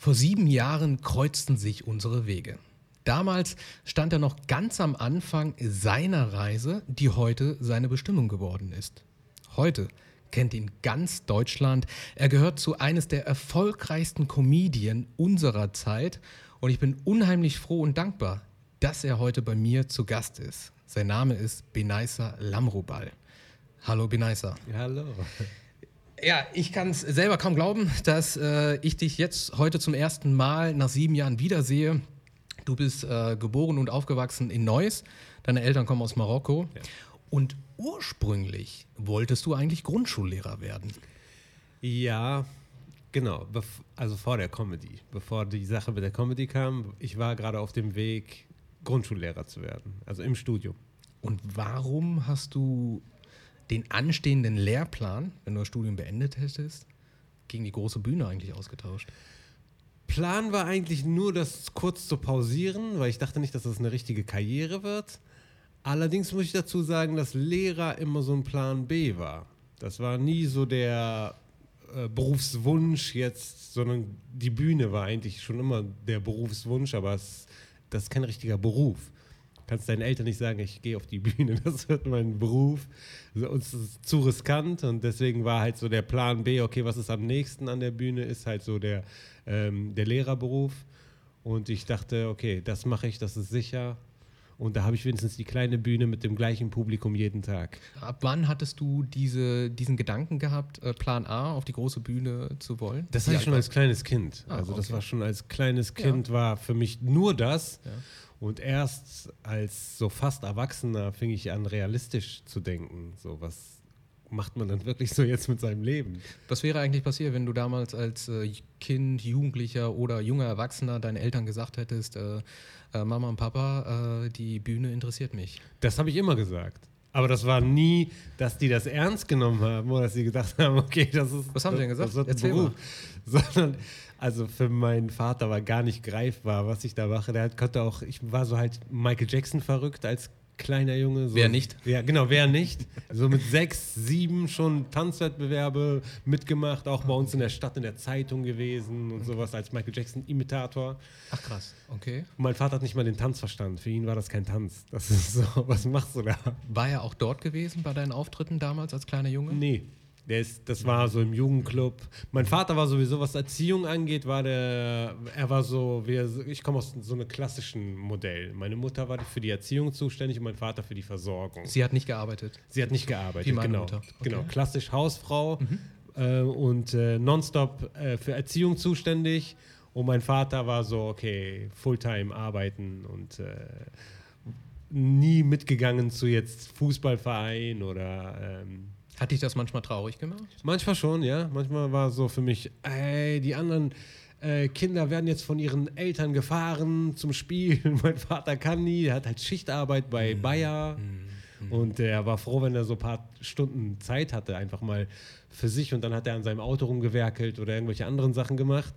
Vor sieben Jahren kreuzten sich unsere Wege. Damals stand er noch ganz am Anfang seiner Reise, die heute seine Bestimmung geworden ist. Heute kennt ihn ganz Deutschland. Er gehört zu eines der erfolgreichsten Comedien unserer Zeit und ich bin unheimlich froh und dankbar, dass er heute bei mir zu Gast ist. Sein Name ist Benaisa Lamrobal. Hallo Benaisa. Hallo. Ja, ich kann es selber kaum glauben, dass äh, ich dich jetzt heute zum ersten Mal nach sieben Jahren wiedersehe. Du bist äh, geboren und aufgewachsen in Neuss. Deine Eltern kommen aus Marokko. Ja. Und ursprünglich wolltest du eigentlich Grundschullehrer werden. Ja, genau. Also vor der Comedy. Bevor die Sache mit der Comedy kam, ich war gerade auf dem Weg, Grundschullehrer zu werden. Also im Studium. Und warum hast du den anstehenden Lehrplan, wenn du das Studium beendet hättest, gegen die große Bühne eigentlich ausgetauscht? Plan war eigentlich nur, das kurz zu pausieren, weil ich dachte nicht, dass das eine richtige Karriere wird. Allerdings muss ich dazu sagen, dass Lehrer immer so ein Plan B war. Das war nie so der äh, Berufswunsch jetzt, sondern die Bühne war eigentlich schon immer der Berufswunsch, aber es, das ist kein richtiger Beruf kannst deinen Eltern nicht sagen, ich gehe auf die Bühne, das wird mein Beruf. Uns ist zu riskant und deswegen war halt so der Plan B, okay, was ist am nächsten an der Bühne, ist halt so der, ähm, der Lehrerberuf. Und ich dachte, okay, das mache ich, das ist sicher. Und da habe ich wenigstens die kleine Bühne mit dem gleichen Publikum jeden Tag. Ab wann hattest du diese, diesen Gedanken gehabt, äh, Plan A auf die große Bühne zu wollen? Das hatte ich schon als kleines Kind. Ah, also okay. das war schon als kleines Kind, ja. war für mich nur das. Ja. Und erst als so fast Erwachsener fing ich an, realistisch zu denken. So, was macht man dann wirklich so jetzt mit seinem Leben? Was wäre eigentlich passiert, wenn du damals als äh, Kind, Jugendlicher oder junger Erwachsener deinen Eltern gesagt hättest, äh, äh, Mama und Papa, äh, die Bühne interessiert mich? Das habe ich immer gesagt. Aber das war nie, dass die das ernst genommen haben oder dass sie gedacht haben, okay, das ist. Was haben sie denn gesagt? Das wird ein Erzähl Beruf. Mal. Sondern also für meinen Vater war gar nicht greifbar, was ich da mache. Der konnte auch, ich war so halt Michael Jackson verrückt als kleiner Junge. So, wer nicht? Ja, genau, wer nicht. So mit sechs, sieben schon Tanzwettbewerbe mitgemacht, auch bei uns in der Stadt in der Zeitung gewesen und sowas als Michael Jackson-Imitator. Ach krass, okay. Und mein Vater hat nicht mal den Tanz verstanden. Für ihn war das kein Tanz. Das ist so, was machst du da? War er auch dort gewesen bei deinen Auftritten damals als kleiner Junge? Nee, der ist, das war so im Jugendclub. Mein Vater war sowieso, was Erziehung angeht, war der, er war so, wir, ich komme aus so einem klassischen Modell. Meine Mutter war für die Erziehung zuständig und mein Vater für die Versorgung. Sie hat nicht gearbeitet? Sie hat nicht gearbeitet, Wie meine genau. Mutter. Okay. Genau, klassisch Hausfrau mhm. äh, und äh, nonstop äh, für Erziehung zuständig. Und mein Vater war so, okay, Fulltime arbeiten und äh, nie mitgegangen zu jetzt Fußballverein oder ähm, hat dich das manchmal traurig gemacht? Manchmal schon, ja. Manchmal war so für mich, ey, die anderen äh, Kinder werden jetzt von ihren Eltern gefahren zum Spielen. mein Vater kann nie, er hat halt Schichtarbeit bei mhm. Bayer. Mhm. Und er war froh, wenn er so ein paar Stunden Zeit hatte, einfach mal für sich. Und dann hat er an seinem Auto rumgewerkelt oder irgendwelche anderen Sachen gemacht.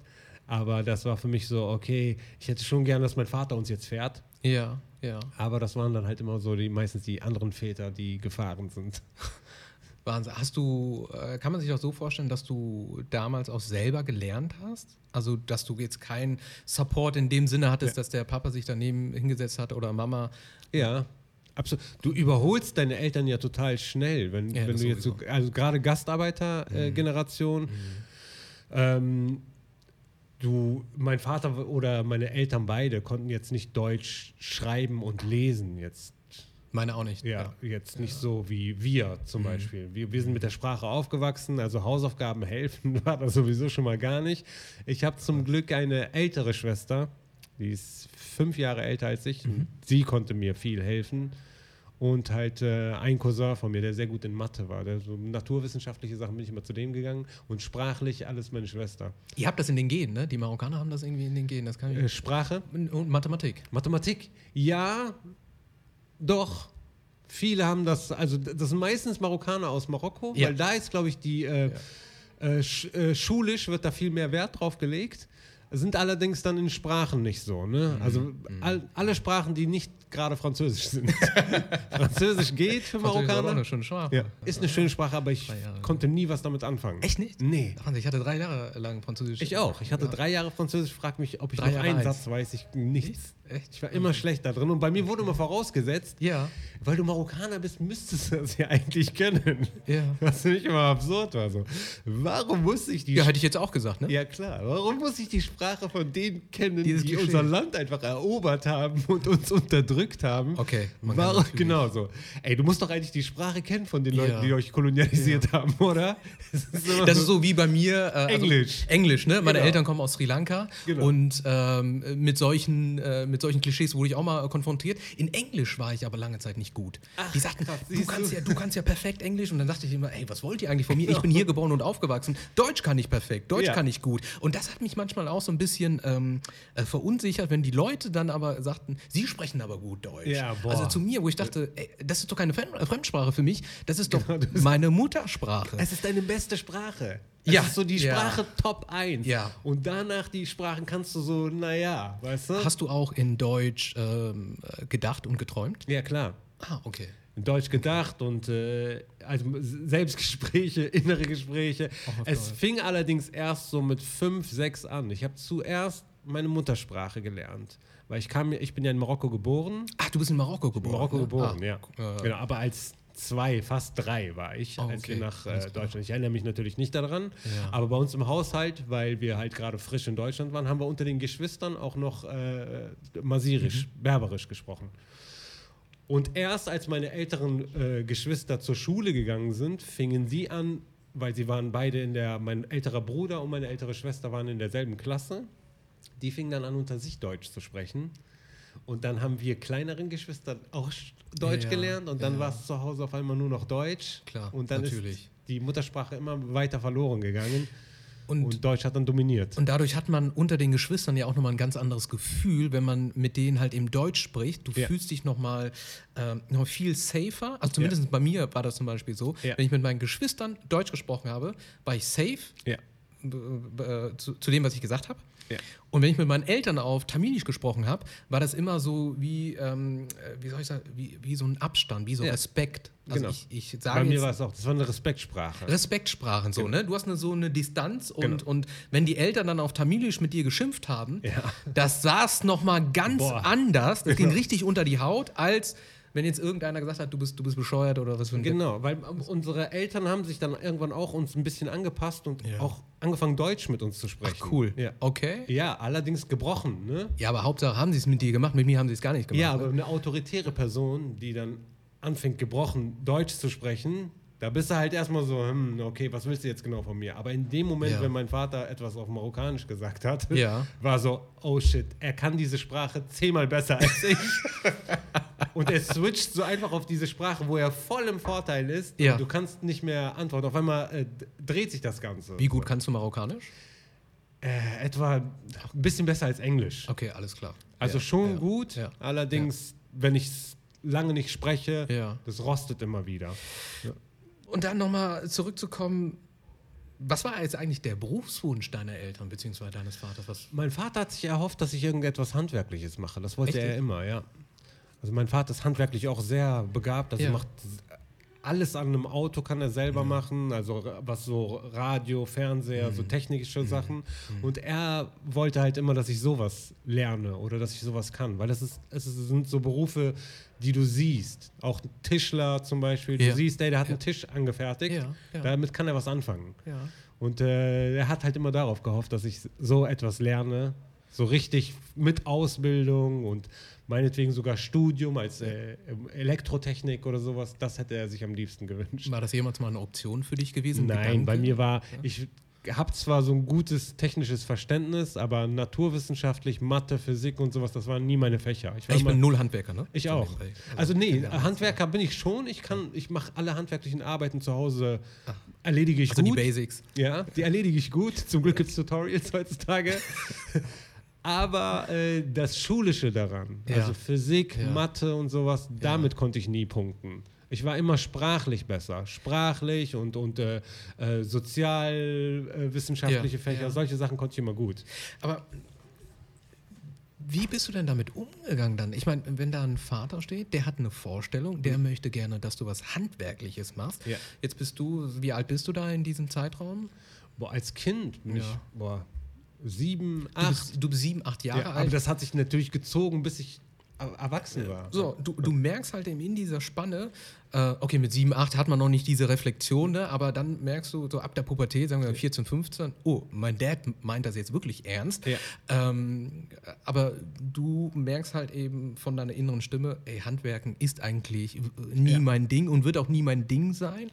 Aber das war für mich so, okay, ich hätte schon gern, dass mein Vater uns jetzt fährt. Ja, ja. Aber das waren dann halt immer so die meistens die anderen Väter, die gefahren sind. Wahnsinn. Hast du, äh, kann man sich auch so vorstellen, dass du damals auch selber gelernt hast? Also, dass du jetzt keinen Support in dem Sinne hattest, ja. dass der Papa sich daneben hingesetzt hat oder Mama? Ja, absolut. Du überholst deine Eltern ja total schnell, wenn, ja, wenn du jetzt so, also gerade Gastarbeitergeneration, mhm. äh, ähm, du, mein Vater oder meine Eltern beide konnten jetzt nicht Deutsch schreiben und lesen jetzt meine auch nicht. Ja, ja. jetzt nicht ja. so wie wir zum mhm. Beispiel. Wir, wir sind mit der Sprache aufgewachsen, also Hausaufgaben helfen war das sowieso schon mal gar nicht. Ich habe zum Glück eine ältere Schwester, die ist fünf Jahre älter als ich. Mhm. Sie konnte mir viel helfen. Und halt äh, ein Cousin von mir, der sehr gut in Mathe war. Der so naturwissenschaftliche Sachen bin ich immer zu dem gegangen und sprachlich alles meine Schwester. Ihr habt das in den Genen, ne? Die Marokkaner haben das irgendwie in den Genen. Das kann ich äh, Sprache und Mathematik. Mathematik, ja, doch. Viele haben das, also das sind meistens Marokkaner aus Marokko, ja. weil da ist, glaube ich, die äh, ja. äh, sch, äh, schulisch wird da viel mehr Wert drauf gelegt. Sind allerdings dann in Sprachen nicht so. Ne? Also Mhm. all, alle Sprachen, die nicht gerade Französisch sind. Französisch geht für Französisch ist Marokkaner. eine schöne Sprache. Ja, ist eine schöne Sprache, aber ich konnte nie was damit anfangen. Echt nicht? Nee. Ich hatte drei Jahre lang Französisch. Ich auch. Ich hatte Ja. drei Jahre Französisch, frag mich, ob ich Drei noch Jahre einen eins. Satz weiß. Ich nichts. Echt? Ich war immer schlecht da drin. Und bei mir wurde immer vorausgesetzt, Ja. weil du Marokkaner bist, müsstest du das ja eigentlich kennen. Ja. Was für mich immer absurd war. So. Warum muss ich die Ja, hätte ich jetzt auch gesagt, ne? Ja, klar. Warum muss ich die Sprache von denen kennen, Dieses die Klischee. unser Land einfach erobert haben und uns unterdrückt haben? Okay, man kann Warum? natürlich- Genau so. Ey, du musst doch eigentlich die Sprache kennen von den Ja. Leuten, die euch kolonialisiert haben, oder? Das ist, immer Das ist so wie bei mir. Äh, also Englisch. Englisch, ne? Meine Genau. Eltern kommen aus Sri Lanka Genau. und ähm, mit, solchen, äh, mit solchen Klischees wurde ich auch mal konfrontiert. In Englisch war ich aber lange Zeit nicht gut. Die sagten, krass, du kannst, du? ja, du kannst ja perfekt Englisch. Und dann dachte ich immer, ey, was wollt ihr eigentlich von mir? Ich bin hier geboren und aufgewachsen. Deutsch kann ich perfekt, Deutsch Ja. kann ich gut. Und das hat mich manchmal auch so ein bisschen ähm, äh, verunsichert, wenn die Leute dann aber sagten, sie sprechen aber gut Deutsch. Ja, boah. also zu mir, wo ich dachte, ey, das ist doch keine Fremdsprache für mich, das ist doch Genau, das meine Muttersprache. Es ist deine beste Sprache. Es Ja. ist so die Ja. Sprache Top 1. Ja. Und danach die Sprachen kannst du so, naja, weißt du? Hast du auch in Deutsch ähm, äh, gedacht und geträumt? ja, klar. Ah, okay. In Deutsch gedacht und äh, also Selbstgespräche, innere Gespräche. Es Deutsch. fing allerdings erst so mit fünf, sechs an. Ich habe zuerst meine Muttersprache gelernt, weil ich kam, ich bin ja in Marokko geboren, Ach, du bist in Marokko in geboren. Marokko ne? geboren, ah, ja, äh, genau. Aber als zwei, fast drei war ich, Oh, als wir okay. nach äh. Deutschland. Ich erinnere mich natürlich nicht daran, Ja. aber bei uns im Haushalt, weil wir halt gerade frisch in Deutschland waren, haben wir unter den Geschwistern auch noch äh, Masirisch, Mhm. Berberisch gesprochen. Und erst als meine älteren äh, Geschwister zur Schule gegangen sind, fingen sie an, weil sie waren beide in der, mein älterer Bruder und meine ältere Schwester waren in derselben Klasse, die fingen dann an, unter sich Deutsch zu sprechen. Und dann haben wir kleineren Geschwistern auch Sch- Deutsch Ja, gelernt und dann ja. war es zu Hause auf einmal nur noch Deutsch. Klar, und dann natürlich. ist die Muttersprache immer weiter verloren gegangen Und, und, Deutsch hat dann dominiert. und dadurch hat man unter den Geschwistern ja auch nochmal ein ganz anderes Gefühl, wenn man mit denen halt im Deutsch spricht. Du Ja. fühlst dich nochmal ähm, noch viel safer. Also zumindest bei mir war das zum Beispiel so. Ja. Wenn ich mit meinen Geschwistern Deutsch gesprochen habe, war ich safe ja. äh, zu, zu dem, was ich gesagt habe. Ja. Und wenn ich mit meinen Eltern auf Tamilisch gesprochen habe, war das immer so wie, ähm, äh, wie soll ich sagen, wie, wie so ein Abstand, wie so Ja. Respekt. Also Genau. ich, ich Bei mir war es auch, das war eine Respektsprache. Respektsprachen so, ne? Du hast eine, so eine Distanz und, Genau. und wenn die Eltern dann auf Tamilisch mit dir geschimpft haben, Ja. das saß noch mal ganz Boah. anders. Das ging Genau. richtig unter die Haut, als wenn jetzt irgendeiner gesagt hat, du bist, du bist bescheuert oder was für ein Genau, weil unsere Eltern haben sich dann irgendwann auch uns ein bisschen angepasst und Ja. auch angefangen, Deutsch mit uns zu sprechen. Ach, cool. Ja. Okay. ja, allerdings gebrochen, ne? Ja, aber Hauptsache haben sie es mit dir gemacht, mit mir haben sie es gar nicht gemacht. Ja, aber ne? eine autoritäre Person, die dann anfängt, gebrochen Deutsch zu sprechen, da bist du halt erstmal so, hm, okay, was willst du jetzt genau von mir? Aber in dem Moment, Ja. wenn mein Vater etwas auf Marokkanisch gesagt hat, Ja. war so, oh shit, er kann diese Sprache zehnmal besser als ich. und er switcht so einfach auf diese Sprache, wo er voll im Vorteil ist. Ja. Du kannst nicht mehr antworten. Auf einmal äh, dreht sich das Ganze. Wie gut kannst du Marokkanisch? Äh, etwa ein bisschen besser als Englisch. Okay, alles klar. Also Ja, schon ja, gut, Ja. allerdings, wenn ich es lange nicht spreche, das rostet immer wieder. Und dann nochmal zurückzukommen, was war jetzt eigentlich der Berufswunsch deiner Eltern bzw. deines Vaters? Was, Mein Vater hat sich erhofft, dass ich irgendetwas Handwerkliches mache. Das wollte Echt er immer, ja. Also mein Vater ist handwerklich auch sehr begabt. Also Ja. macht alles an einem Auto kann er selber machen, also was so Radio, Fernseher, Mhm. so technische Sachen. Und er wollte halt immer, dass ich sowas lerne oder dass ich sowas kann, weil es ist, es sind so Berufe, die du siehst. Auch Tischler zum Beispiel. Du Ja. siehst, ey, der hat einen Tisch angefertigt. Ja, ja. Damit kann er was anfangen. ja. Und äh, er hat halt immer darauf gehofft, dass ich so etwas lerne, so richtig mit Ausbildung und meinetwegen sogar Studium als äh, Elektrotechnik oder sowas. Das hätte er sich am liebsten gewünscht. War das jemals mal eine Option für dich gewesen? Nein, Gedanke? bei mir war, ich habe zwar so ein gutes technisches Verständnis, aber naturwissenschaftlich, Mathe, Physik und sowas, das waren nie meine Fächer. Ich immer- bin null Handwerker, ne? ich So auch. Also nee, ja, Handwerker bin ich schon. Ich kann, ich mache alle handwerklichen Arbeiten zu Hause, erledige ich Also die gut. Basics. Ja, die erledige ich gut. Zum Glück gibt es Tutorials heutzutage. Aber äh, das Schulische daran, Ja. also Physik, Ja. Mathe und sowas, damit konnte ich nie punkten. Ich war immer sprachlich besser. Sprachlich und, und äh, äh, sozialwissenschaftliche Ja, Fächer, ja. solche Sachen konnte ich immer gut. Aber wie bist du denn damit umgegangen dann? Ich meine, wenn da ein Vater steht, der hat eine Vorstellung, der möchte gerne, dass du was Handwerkliches machst. Mhm. Ja. Jetzt bist du, wie alt bist du da in diesem Zeitraum? Boah, als Kind bin ich Ja. boah, sieben, Du acht. bist, du bist sieben, acht Jahre Ja, aber alt. das hat sich natürlich gezogen, bis ich er- erwachsen war. So, du, du merkst halt eben in dieser Spanne, äh, okay, mit 7, 8 hat man noch nicht diese Reflexion, ne? aber dann merkst du so ab der Pubertät, sagen wir 14, 15, oh, mein Dad meint das jetzt wirklich ernst. Ja. Ähm, aber du merkst halt eben von deiner inneren Stimme, ey, Handwerken ist eigentlich nie Ja. mein Ding und wird auch nie mein Ding sein.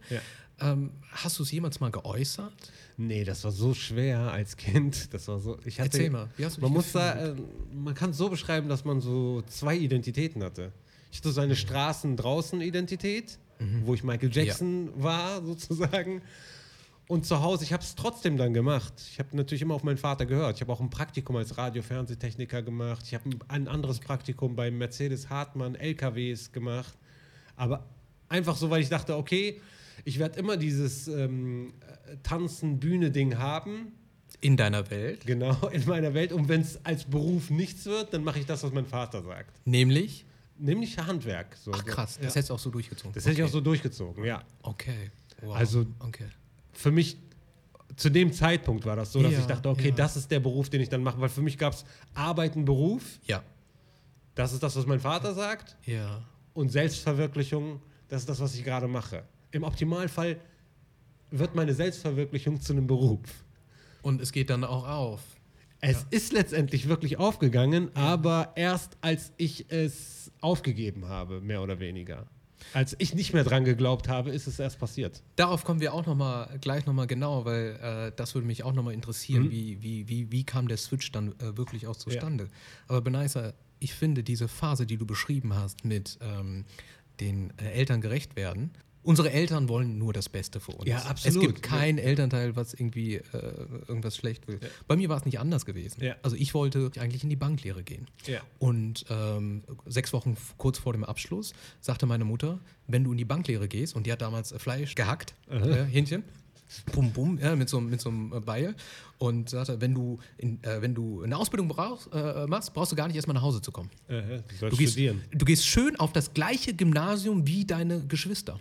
Ja. Ähm, hast du es jemals mal geäußert? Nee, das war so schwer als Kind. Das war so. Ich hatte, Erzähl mal, wie hast du man muss da, äh, man kann es so beschreiben, dass man so zwei Identitäten hatte. Ich hatte so eine Straßen draußen Identität, wo ich Michael Jackson war sozusagen. Und zu Hause, ich habe es trotzdem dann gemacht. Ich habe natürlich immer auf meinen Vater gehört. Ich habe auch ein Praktikum als Radio-Fernsehtechniker gemacht. Ich habe ein, ein anderes Praktikum bei Mercedes Hartmann LKWs gemacht. Aber einfach so, weil ich dachte, okay, ich werde immer dieses ähm, äh, Tanzen-Bühne-Ding haben. In deiner Welt? Genau, in meiner Welt. Und wenn es als Beruf nichts wird, dann mache ich das, was mein Vater sagt. Nämlich? Nämlich Handwerk. So. Ach krass, das ja. hättest du auch so durchgezogen. Das hätte ich Okay. auch so durchgezogen, ja. Okay. Wow. Also- okay. Für mich, zu dem Zeitpunkt war das so, dass Ja, ich dachte, okay, ja. das ist der Beruf, den ich dann mache. Weil für mich gab es Arbeiten, Beruf. Ja. Das ist das, was mein Vater sagt. Ja. Und Selbstverwirklichung, das ist das, was ich gerade mache. Im Optimalfall wird meine Selbstverwirklichung zu einem Beruf. Und es geht dann auch auf. Es ist letztendlich wirklich aufgegangen, aber erst als ich es aufgegeben habe, mehr oder weniger. Als ich nicht mehr dran geglaubt habe, ist es erst passiert. Darauf kommen wir auch noch mal, gleich nochmal genau, weil äh, das würde mich auch nochmal interessieren, Mhm. wie, wie, wie, wie kam der Switch dann äh, wirklich auch zustande. Aber Benaisa, ich finde diese Phase, die du beschrieben hast mit ähm, den äh, Eltern gerecht werden, unsere Eltern wollen nur das Beste für uns. Ja, absolut. Es gibt kein Elternteil, was irgendwie äh, irgendwas schlecht will. Bei mir war es nicht anders gewesen. Ja. Also ich wollte eigentlich in die Banklehre gehen. Ja. Und ähm, sechs Wochen kurz vor dem Abschluss sagte meine Mutter, wenn du in die Banklehre gehst, und die hat damals Fleisch gehackt, äh, Hähnchen, bum bum, ja, mit so, einem- mit so einem Beil, und sagte, wenn du, in, äh, wenn du eine Ausbildung brauchst, äh, machst, brauchst du gar nicht erstmal nach Hause zu kommen. Äh, du Du gehst, du gehst schön auf das gleiche Gymnasium wie deine Geschwister.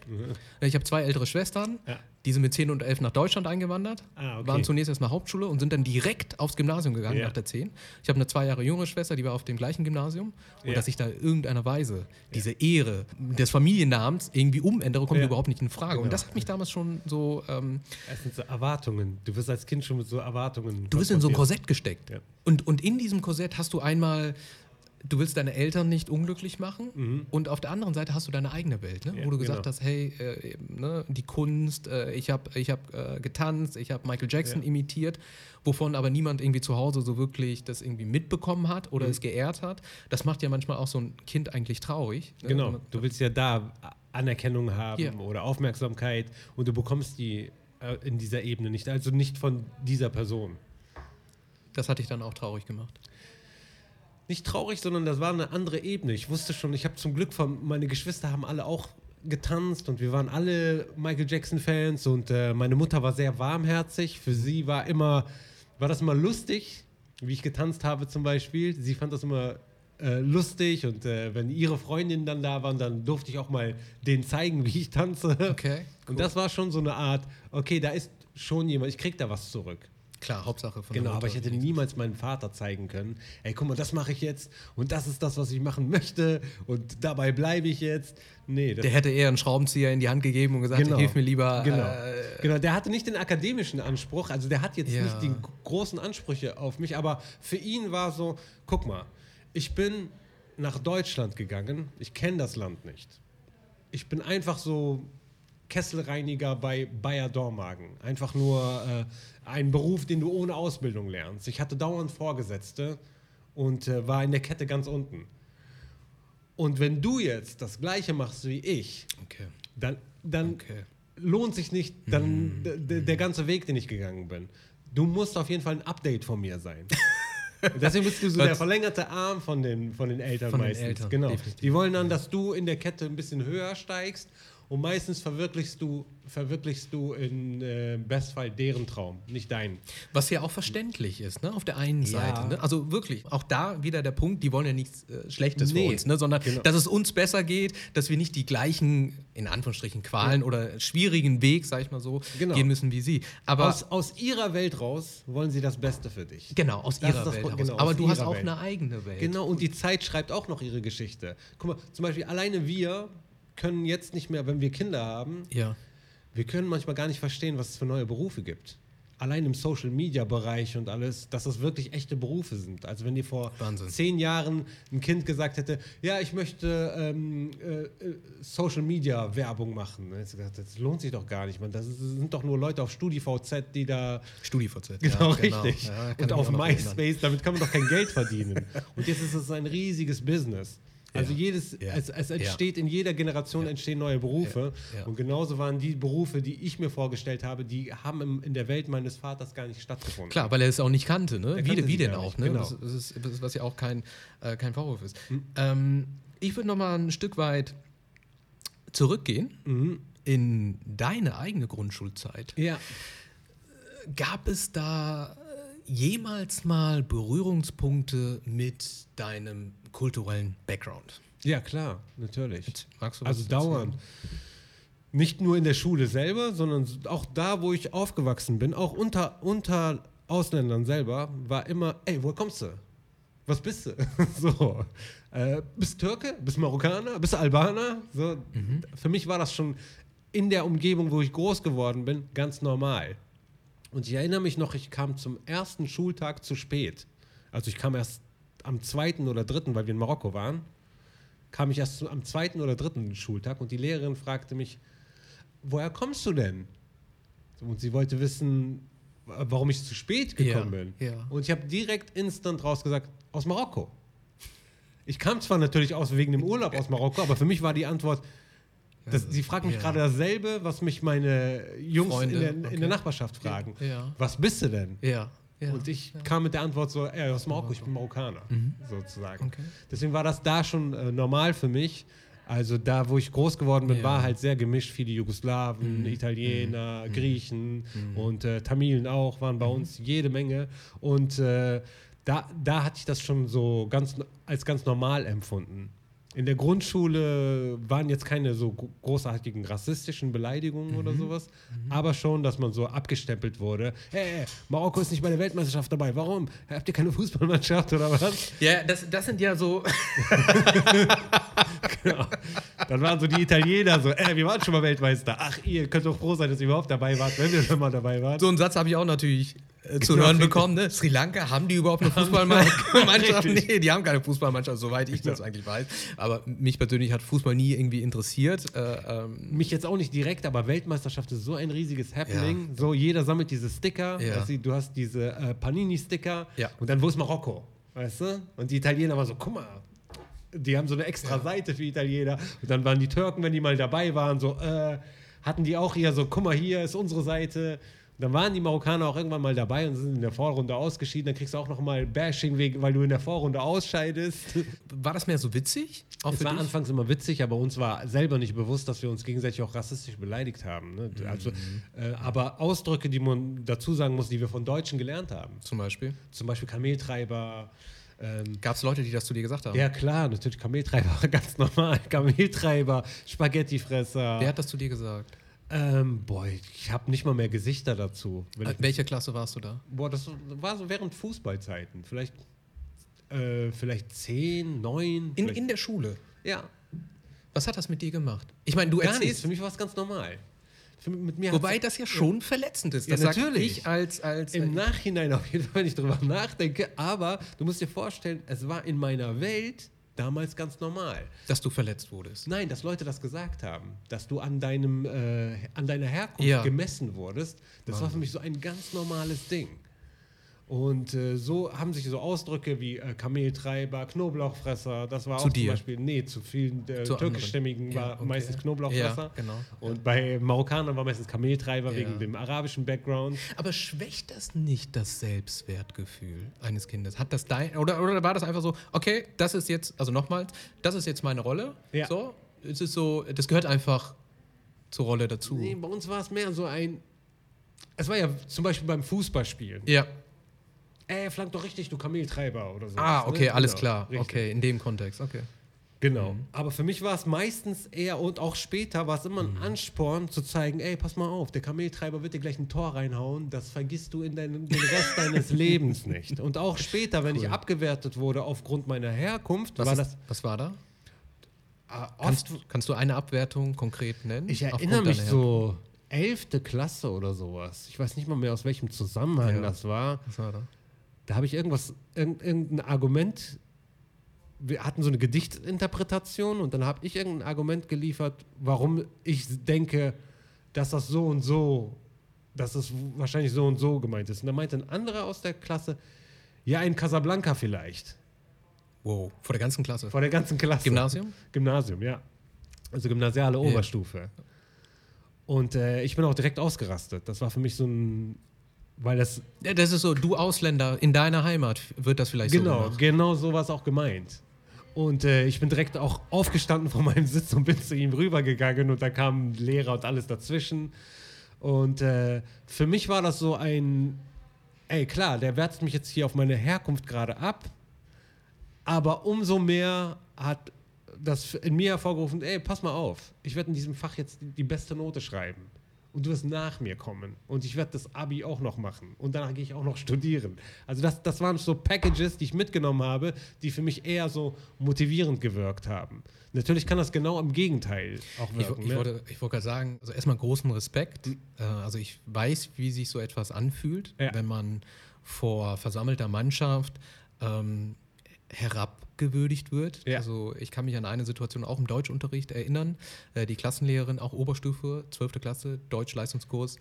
Ich habe zwei ältere Schwestern, Mhm. Ja. die sind mit 10 und 11 nach Deutschland eingewandert, Ah, okay. waren zunächst erstmal Hauptschule und sind dann direkt aufs Gymnasium gegangen Ja. nach der 10. Ich habe eine zwei Jahre jüngere Schwester, die war auf dem gleichen Gymnasium. Und Ja. dass ich da in irgendeiner Weise diese Ehre des Familiennamens irgendwie umändere, kommt überhaupt nicht in Frage. Und Genau. das hat mich damals schon so. Ähm, Es sind so Erwartungen. Du wirst als Kind schon mit so Erwartungen. Du bist in so ein. Korsett gesteckt. Ja. Und, und in diesem Korsett hast du einmal. Du willst deine Eltern nicht unglücklich machen Mhm. und auf der anderen Seite hast du deine eigene Welt, ne? Ja, wo du gesagt genau. hast, hey, äh, ne, die Kunst, äh, ich habe ich hab, äh, getanzt, ich habe Michael Jackson Ja. imitiert, wovon aber niemand irgendwie zu Hause so wirklich das irgendwie mitbekommen hat oder Mhm. es geehrt hat. Das macht ja manchmal auch so ein Kind eigentlich traurig. ne? Genau. man- Du willst ja da Anerkennung haben Ja. oder Aufmerksamkeit und du bekommst die in dieser Ebene nicht. Also nicht von dieser Person. Das hat dich dann auch traurig gemacht. Nicht traurig, sondern das war eine andere Ebene. Ich wusste schon, ich habe zum Glück von, meine Geschwister haben alle auch getanzt und wir waren alle Michael Jackson-Fans und äh, meine Mutter war sehr warmherzig. Für sie war immer, war das immer lustig, wie ich getanzt habe zum Beispiel. Sie fand das immer äh, lustig und äh, wenn ihre Freundinnen dann da waren, dann durfte ich auch mal denen zeigen, wie ich tanze. Okay. Und das war schon so eine Art, okay, da ist schon jemand, ich krieg da was zurück. Klar, Hauptsache von der Genau, aber ich hätte niemals meinem Vater zeigen können, ey, guck mal, das mache ich jetzt und das ist das, was ich machen möchte und dabei bleibe ich jetzt. Nee, Der hätte eher einen Schraubenzieher in die Hand gegeben und gesagt, Genau. hilf mir lieber. Genau. Äh, genau, der hatte nicht den akademischen Anspruch, also der hat jetzt Ja. nicht die großen Ansprüche auf mich, aber für ihn war so, guck mal, ich bin nach Deutschland gegangen, ich kenne das Land nicht. Ich bin einfach so Kesselreiniger bei Bayer Dormagen. Einfach nur äh, ein Beruf, den du ohne Ausbildung lernst. Ich hatte dauernd Vorgesetzte und äh, war in der Kette ganz unten. Und wenn du jetzt das Gleiche machst wie ich, okay. dann, dann Okay. lohnt sich nicht dann d- der ganze Weg, den ich gegangen bin. Du musst auf jeden Fall ein Update von mir sein. Deswegen bist du so der verlängerte Arm von den, von den Eltern Von den meistens. Eltern, genau. definitiv. Die wollen dann, dass du in der Kette ein bisschen höher steigst und meistens verwirklichst du, verwirklichst du in äh, Bestfall deren Traum, nicht deinen. Was ja auch verständlich ist, ne? auf der einen Ja. Seite. Ne? Also wirklich, auch da wieder der Punkt, die wollen ja nichts äh, Schlechtes Nee. für uns, ne? sondern Genau. dass es uns besser geht, dass wir nicht die gleichen, in Anführungsstrichen, Qualen oder schwierigen Weg, sag ich mal so, Genau. gehen müssen wie sie. Aber Aus, aus ihrer Welt raus wollen sie das Beste für dich. genau, aus Das ihrer das Welt heraus. genau, Aber du hast auch Welt. eine eigene Welt. Genau, und die Zeit schreibt auch noch ihre Geschichte. Guck mal, zum Beispiel alleine wir können jetzt nicht mehr, wenn wir Kinder haben, Ja. wir können manchmal gar nicht verstehen, was es für neue Berufe gibt. Allein im Social Media Bereich und alles, dass das wirklich echte Berufe sind. Also wenn dir vor Wahnsinn. zehn Jahren ein Kind gesagt hätte, ja, ich möchte ähm, äh, äh, Social Media Werbung machen, dann hättest du gesagt, das lohnt sich doch gar nicht, man. Das sind doch nur Leute auf StudiVZ, die da StudiVZ. Genau, ja, richtig. Ja, und auf. MySpace, damit kann man doch kein Geld verdienen. Und jetzt ist es ein riesiges Business. Also jedes, es, es entsteht in jeder Generation entstehen neue Berufe. Und genauso waren die Berufe, die ich mir vorgestellt habe, die haben im, in der Welt meines Vaters gar nicht stattgefunden. Klar, weil er es auch nicht kannte, ne? Wie, kannte wie denn auch, nicht, ne? genau. Das, das, ist, das ist, was ja auch kein, äh, kein Vorwurf ist. Hm. Ähm, ich würde noch mal ein Stück weit zurückgehen Mhm. in deine eigene Grundschulzeit. Ja. Gab es da äh, jemals mal Berührungspunkte mit deinem kulturellen Background? ja, klar, natürlich. Magst du was Also dauernd. Nicht nur in der Schule selber, sondern auch da, wo ich aufgewachsen bin, auch unter, unter Ausländern selber, war immer, ey, woher kommst du? Was bist du? so. Äh, bist Türke? Bist Marokkaner? Bist Albaner? So. Für mich war das schon in der Umgebung, wo ich groß geworden bin, ganz normal. Und ich erinnere mich noch, ich kam zum ersten Schultag zu spät. Also ich kam erst am zweiten oder dritten, weil wir in Marokko waren, kam ich erst am zweiten oder dritten Schultag und die Lehrerin fragte mich, woher kommst du denn? Und sie wollte wissen, wa- warum ich zu spät gekommen Ja, bin. ja. Und ich habe direkt instant raus gesagt, aus Marokko. Ich kam zwar natürlich aus wegen dem Urlaub aus Marokko, aber für mich war die Antwort, das, sie fragt mich Ja. gerade dasselbe, was mich meine Jungs Freunde, in, der, in okay. der Nachbarschaft fragen. Was bist du denn? Ja. Ja. Und ich kam mit der Antwort so, ey, aus Marokko, ich bin Marokkaner, sozusagen. Mhm. Okay. Deswegen war das da schon äh, normal für mich. Also da, wo ich groß geworden bin, Ja. war halt sehr gemischt. Viele Jugoslawen, Mhm. Italiener, Griechen und äh, Tamilen auch waren bei uns jede Menge. Und äh, da, da hatte ich das schon so ganz, als ganz normal empfunden. In der Grundschule waren jetzt keine so gro- großartigen rassistischen Beleidigungen oder sowas, aber schon, dass man so abgestempelt wurde. Hey, Marokko ist nicht bei der Weltmeisterschaft dabei. Warum? Habt ihr keine Fußballmannschaft oder was? ja, das, das sind ja so. Genau. Dann waren so die Italiener so, äh, wir waren schon mal Weltmeister. Ach, ihr könnt doch froh sein, dass ihr überhaupt dabei wart, wenn wir schon mal dabei waren. So einen Satz habe ich auch natürlich zu Genau, hören bekommen. Ne? Sri Lanka, haben die überhaupt eine Fußballmannschaft? Nee, die haben keine Fußballmannschaft, soweit ich das Ja. eigentlich weiß. Aber mich persönlich hat Fußball nie irgendwie interessiert. Äh, ähm, Mich jetzt auch nicht direkt, aber Weltmeisterschaft ist so ein riesiges Happening. So, jeder sammelt diese Sticker. Ja. Weißt du, hast diese äh, Panini-Sticker. Ja. Und dann, wo ist Marokko? Weißt du? Und die Italiener waren so, guck mal. Die haben so eine extra Seite für Italiener. Und dann waren die Türken, wenn die mal dabei waren, so, äh, hatten die auch hier so, guck mal, hier ist unsere Seite. Dann waren die Marokkaner auch irgendwann mal dabei und sind in der Vorrunde ausgeschieden. Dann kriegst du auch noch mal Bashing, wegen- weil du in der Vorrunde ausscheidest. war das mehr so witzig? Auch Es war dich? anfangs immer witzig, aber uns war selber nicht bewusst, dass wir uns gegenseitig auch rassistisch beleidigt haben. Ne? Also, äh, aber Ausdrücke, die man dazu sagen muss, die wir von Deutschen gelernt haben. Zum Beispiel. Zum Beispiel Kameltreiber. Ähm, Gab es Leute, die das zu dir gesagt haben? ja klar, natürlich Kameltreiber, ganz normal. Kameltreiber, Spaghettifresser. Wer hat das zu dir gesagt? Ähm, boah, ich habe nicht mal mehr Gesichter dazu. Äh, ich, welche Klasse warst du da? boah, das war so während Fußballzeiten. Vielleicht, äh, vielleicht zehn, neun. In, in der Schule. ja, Was hat das mit dir gemacht? Ich meine, du gar nichts. erzählst. Für mich war es ganz normal. Für, Wobei das ja schon verletzend ist. Ja, Das sag natürlich. ich als. als Im äh, Nachhinein auf jeden Fall, wenn ich drüber nachdenke. Aber du musst dir vorstellen, es war in meiner Welt damals ganz normal. dass du verletzt wurdest. Nein, dass Leute das gesagt haben, dass du an deinem, äh, an deiner Herkunft Ja. gemessen wurdest. Das war für mich so ein ganz normales Ding. Und äh, so haben sich so Ausdrücke wie äh, Kameltreiber, Knoblauchfresser, das war Zu auch dir? zum Beispiel, nee, zu vielen äh, Zu türkischstämmigen Ja, war okay. meistens Knoblauchfresser. Ja, genau. Und bei Marokkanern war meistens Kameltreiber Ja. wegen dem arabischen Background. Aber schwächt das nicht das Selbstwertgefühl eines Kindes? Hat das dein oder, oder war das einfach so, okay, das ist jetzt, also nochmals, das ist jetzt meine Rolle. Ja. So, es ist so, das gehört einfach zur Rolle dazu. Nee, bei uns war es mehr so ein. Es war ja zum Beispiel beim Fußballspielen. Ja. Ey, flank doch richtig, du Kameltreiber oder so. Ah, okay, ne? alles Genau, klar. richtig. Okay, in dem Kontext, okay. Genau. Aber für mich war es meistens eher und auch später war es immer Mhm. ein Ansporn zu zeigen, ey, pass mal auf, der Kameltreiber wird dir gleich ein Tor reinhauen, das vergisst du in deinen, den Rest deines Lebens nicht. Und auch später, wenn ich abgewertet wurde aufgrund meiner Herkunft, Was, war ist, das was war da? äh, Kannst, oft, kannst du eine Abwertung konkret nennen? ich erinnere mich so, elfte Klasse oder sowas. Ich weiß nicht mal mehr, aus welchem Zusammenhang Ja. das war. Was war da? Da habe ich irgendwas, irgend- irgendein Argument. Wir hatten so eine Gedichtinterpretation und dann habe ich irgendein Argument geliefert, warum ich denke, dass das so und so, dass das wahrscheinlich so und so gemeint ist. Und dann meinte ein anderer aus der Klasse, ja, in Casablanca vielleicht. Wow, vor der ganzen Klasse. Vor der ganzen Klasse. Gymnasium? Gymnasium, ja. Also gymnasiale Oberstufe. Und äh, ich bin auch direkt ausgerastet. Das war für mich so ein, weil das Ja, das ist so, du Ausländer in deiner Heimat wird das vielleicht so Genau, gemacht. genau so war es auch gemeint. Und äh, ich bin direkt auch aufgestanden von meinem Sitz und bin zu ihm rübergegangen und da kamen Lehrer und alles dazwischen. Und äh, für mich war das so ein, ey klar, der wertet mich jetzt hier auf meine Herkunft gerade ab, aber umso mehr hat das in mir hervorgerufen, ey, pass mal auf, ich werde in diesem Fach jetzt die, die beste Note schreiben. Und du wirst nach mir kommen. Und ich werde das Abi auch noch machen. Und danach gehe ich auch noch studieren. Also das, das waren so Packages, die ich mitgenommen habe, die für mich eher so motivierend gewirkt haben. Natürlich kann das genau im Gegenteil auch Ich, wirken. ich, ne? wollte, ich wollte gerade sagen, also erstmal großen Respekt. Äh, also ich weiß, wie sich so etwas anfühlt, Ja. wenn man vor versammelter Mannschaft ähm, herabgewürdigt wird. Ja. Also ich kann mich an eine Situation auch im Deutschunterricht erinnern. Äh, die Klassenlehrerin, auch Oberstufe, 12. Klasse, Deutsch-Leistungskurs,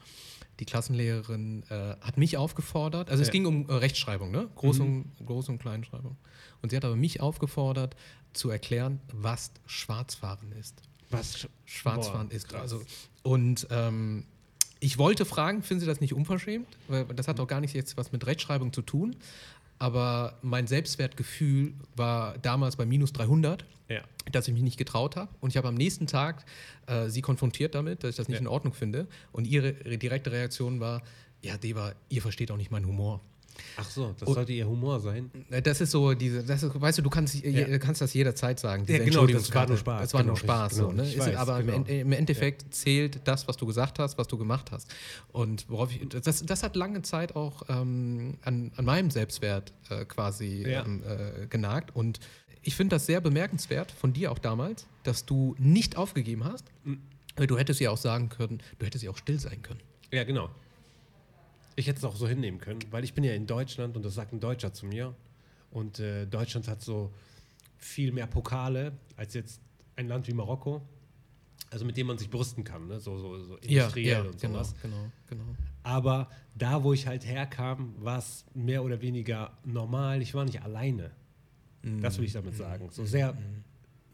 die Klassenlehrerin äh, hat mich aufgefordert, also es Ja. ging um äh, Rechtschreibung, ne? Groß, und, Groß- und Kleinschreibung. Und sie hat aber mich aufgefordert, zu erklären, was Schwarzfahren ist. Was sch- Schwarzfahren Boah, ist. krass. Also, und ähm, ich wollte fragen, finden Sie das nicht unverschämt? Weil das hat auch gar nicht jetzt was mit Rechtschreibung zu tun. Aber mein Selbstwertgefühl war damals bei minus 300, Ja. dass ich mich nicht getraut habe. Und ich habe am nächsten Tag äh, sie konfrontiert damit, dass ich das nicht Ja. in Ordnung finde. Und ihre direkte Reaktion war, ja, Deva, ihr versteht auch nicht meinen Humor. Ach so, das Und- sollte ihr Humor sein. Äh, Das ist so diese, das ist, weißt du, du kannst, je, Ja. kannst das jederzeit sagen. Ja, genau, das war nur. Spaß, Das war nur genau, Spaß. richtig, so, genau. ne? Weiß, aber genau. im, En- im Endeffekt zählt das, was du gesagt hast, was du gemacht hast. Und worauf ich, das, das hat lange Zeit auch ähm, an, an meinem Selbstwert äh, quasi Ja. ähm, äh, genagt. Und ich finde das sehr bemerkenswert von dir auch damals, dass du nicht aufgegeben hast. Mhm. Weil Du hättest ja auch sagen können, du hättest ja auch still sein können. Ja, genau. Ich hätte es auch so hinnehmen können, weil ich bin ja in Deutschland und das sagt ein Deutscher zu mir. Und äh, Deutschland hat so viel mehr Pokale als jetzt ein Land wie Marokko. Also mit dem man sich brüsten kann, ne? so, so, so industriell und genau, sowas. genau, genau. Aber da, wo ich halt herkam, war es mehr oder weniger normal. Ich war nicht alleine. Das will ich damit sagen. So sehr,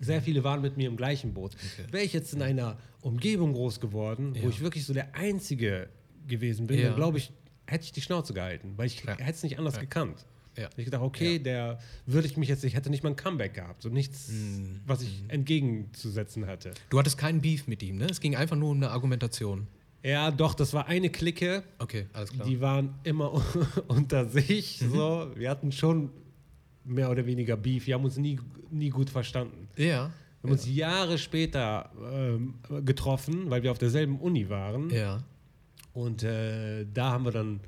sehr viele waren mit mir im gleichen Boot. Okay. Wäre ich jetzt in einer Umgebung groß geworden, Ja. wo ich wirklich so der Einzige gewesen bin, Ja. dann glaube ich, hätte ich die Schnauze gehalten, weil ich Ja. hätte es nicht anders Ja. gekannt. Ja. Ich gedacht, okay, Ja. der würde ich mich jetzt, ich hätte nicht mal ein Comeback gehabt, so nichts, Mhm. was ich entgegenzusetzen hatte. Du hattest keinen Beef mit ihm, ne? Es ging einfach nur um eine Argumentation. Ja, doch, das war eine Clique, Okay, alles klar. Die waren immer unter sich. Mhm. So. Wir hatten schon mehr oder weniger Beef. Wir haben uns nie, nie gut verstanden. ja. Wir haben uns Jahre später ähm, getroffen, weil wir auf derselben Uni waren. Ja. Und äh, da haben wir dann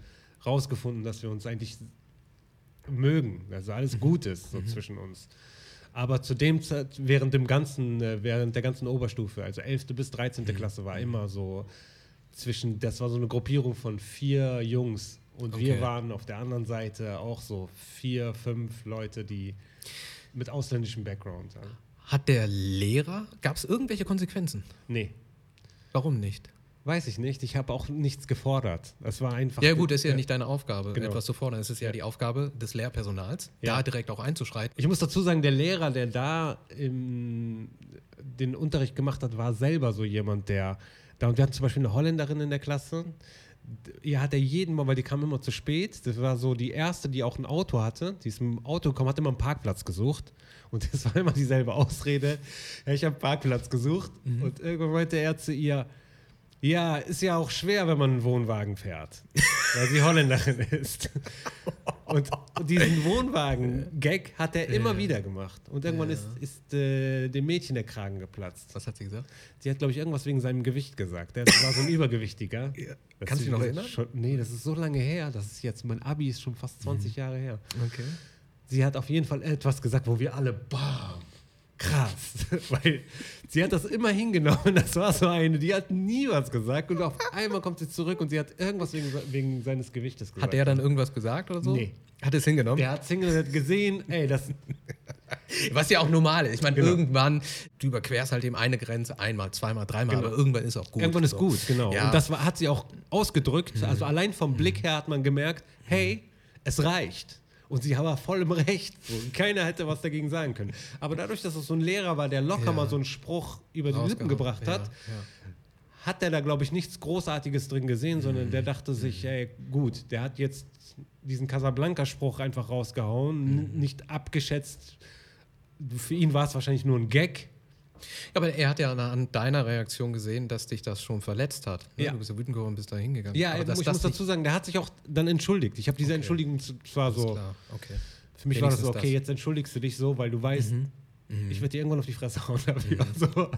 rausgefunden, dass wir uns eigentlich mögen. Also Mhm. alles gut ist so zwischen uns. Aber zu dem Zeit, während dem ganzen, äh, während der ganzen Oberstufe, also 11. bis 13. Mhm. Klasse, war immer so zwischen, das war so eine Gruppierung von vier Jungs. Und wir Okay. waren auf der anderen Seite auch so vier, fünf Leute, die mit ausländischem Background. Ja. Hat der Lehrer, gab es irgendwelche Konsequenzen? Nee, Warum nicht? Weiß ich nicht. Ich habe auch nichts gefordert. Das war einfach. Ja gut, das ist ja nicht deine Aufgabe, Genau. etwas zu fordern. Es ist ja die Aufgabe des Lehrpersonals, Ja. da direkt auch einzuschreiten. Ich muss dazu sagen, der Lehrer, der da im, den Unterricht gemacht hat, war selber so jemand, der da und wir hatten zum Beispiel eine Holländerin in der Klasse. Ihr hat er jeden Mal, weil die kam immer zu spät. Das war so die erste, die auch ein Auto hatte. Die ist im Auto gekommen, hat immer einen Parkplatz gesucht. Und das war immer dieselbe Ausrede. Ja, ich habe einen Parkplatz gesucht. Und irgendwann meinte er zu ihr, Ja, ist ja auch schwer, wenn man einen Wohnwagen fährt, weil sie Holländerin ist. Und diesen Wohnwagen-Gag hat er immer wieder gemacht. Und irgendwann Ja. ist, ist äh, dem Mädchen der Kragen geplatzt. Was hat sie gesagt? Sie hat, glaube ich, irgendwas wegen seinem Gewicht gesagt. Der war so ein Übergewichtiger. Das Kannst du dich noch erinnern? Schon, nee, das ist so lange her. Das ist jetzt, mein Abi ist schon fast 20 Mhm. Jahre her. Okay. Sie hat auf jeden Fall etwas gesagt, wo wir alle, bam, krass. Weil sie hat das immer hingenommen. Das war so eine, die hat nie was gesagt. Und auf einmal kommt sie zurück und sie hat irgendwas wegen, wegen seines Gewichtes gesagt. Hat der dann irgendwas gesagt oder so? Nee. Hat es hingenommen? Der hat Single hat gesehen, ey, das, Was ja auch normal ist. Ich meine, Genau. irgendwann, du überquerst halt eben eine Grenze einmal, zweimal, dreimal, Genau. aber irgendwann ist auch gut. Irgendwann ist So. gut, genau. Ja. Und das hat sie auch ausgedrückt. Also allein vom Blick her hat man gemerkt, hey, es reicht. Und sie war voll im Recht. Keiner hätte was dagegen sagen können. Aber dadurch, dass es so ein Lehrer war, der locker Ja. mal so einen Spruch über die Lippen gebracht Ja, hat, ja. hat er da, glaube ich, nichts Großartiges drin gesehen, sondern der dachte sich, ey, gut, der hat jetzt diesen Casablanca-Spruch einfach rausgehauen, n- nicht abgeschätzt. Für ihn war es wahrscheinlich nur ein Gag. Aber er hat ja an, deiner Reaktion gesehen, dass dich das schon verletzt hat. Ne? Ja. Du bist ja wütend geworden und bist da hingegangen. Ja, aber ich dass muss das dazu sagen, der hat sich auch dann entschuldigt. Ich habe diese Okay. Entschuldigung zwar so, klar. Okay. für mich war das so, Wenigstens okay, das. jetzt entschuldigst du dich so, weil du weißt, Mhm. ich werde dir irgendwann auf die Fresse hauen dafür. So.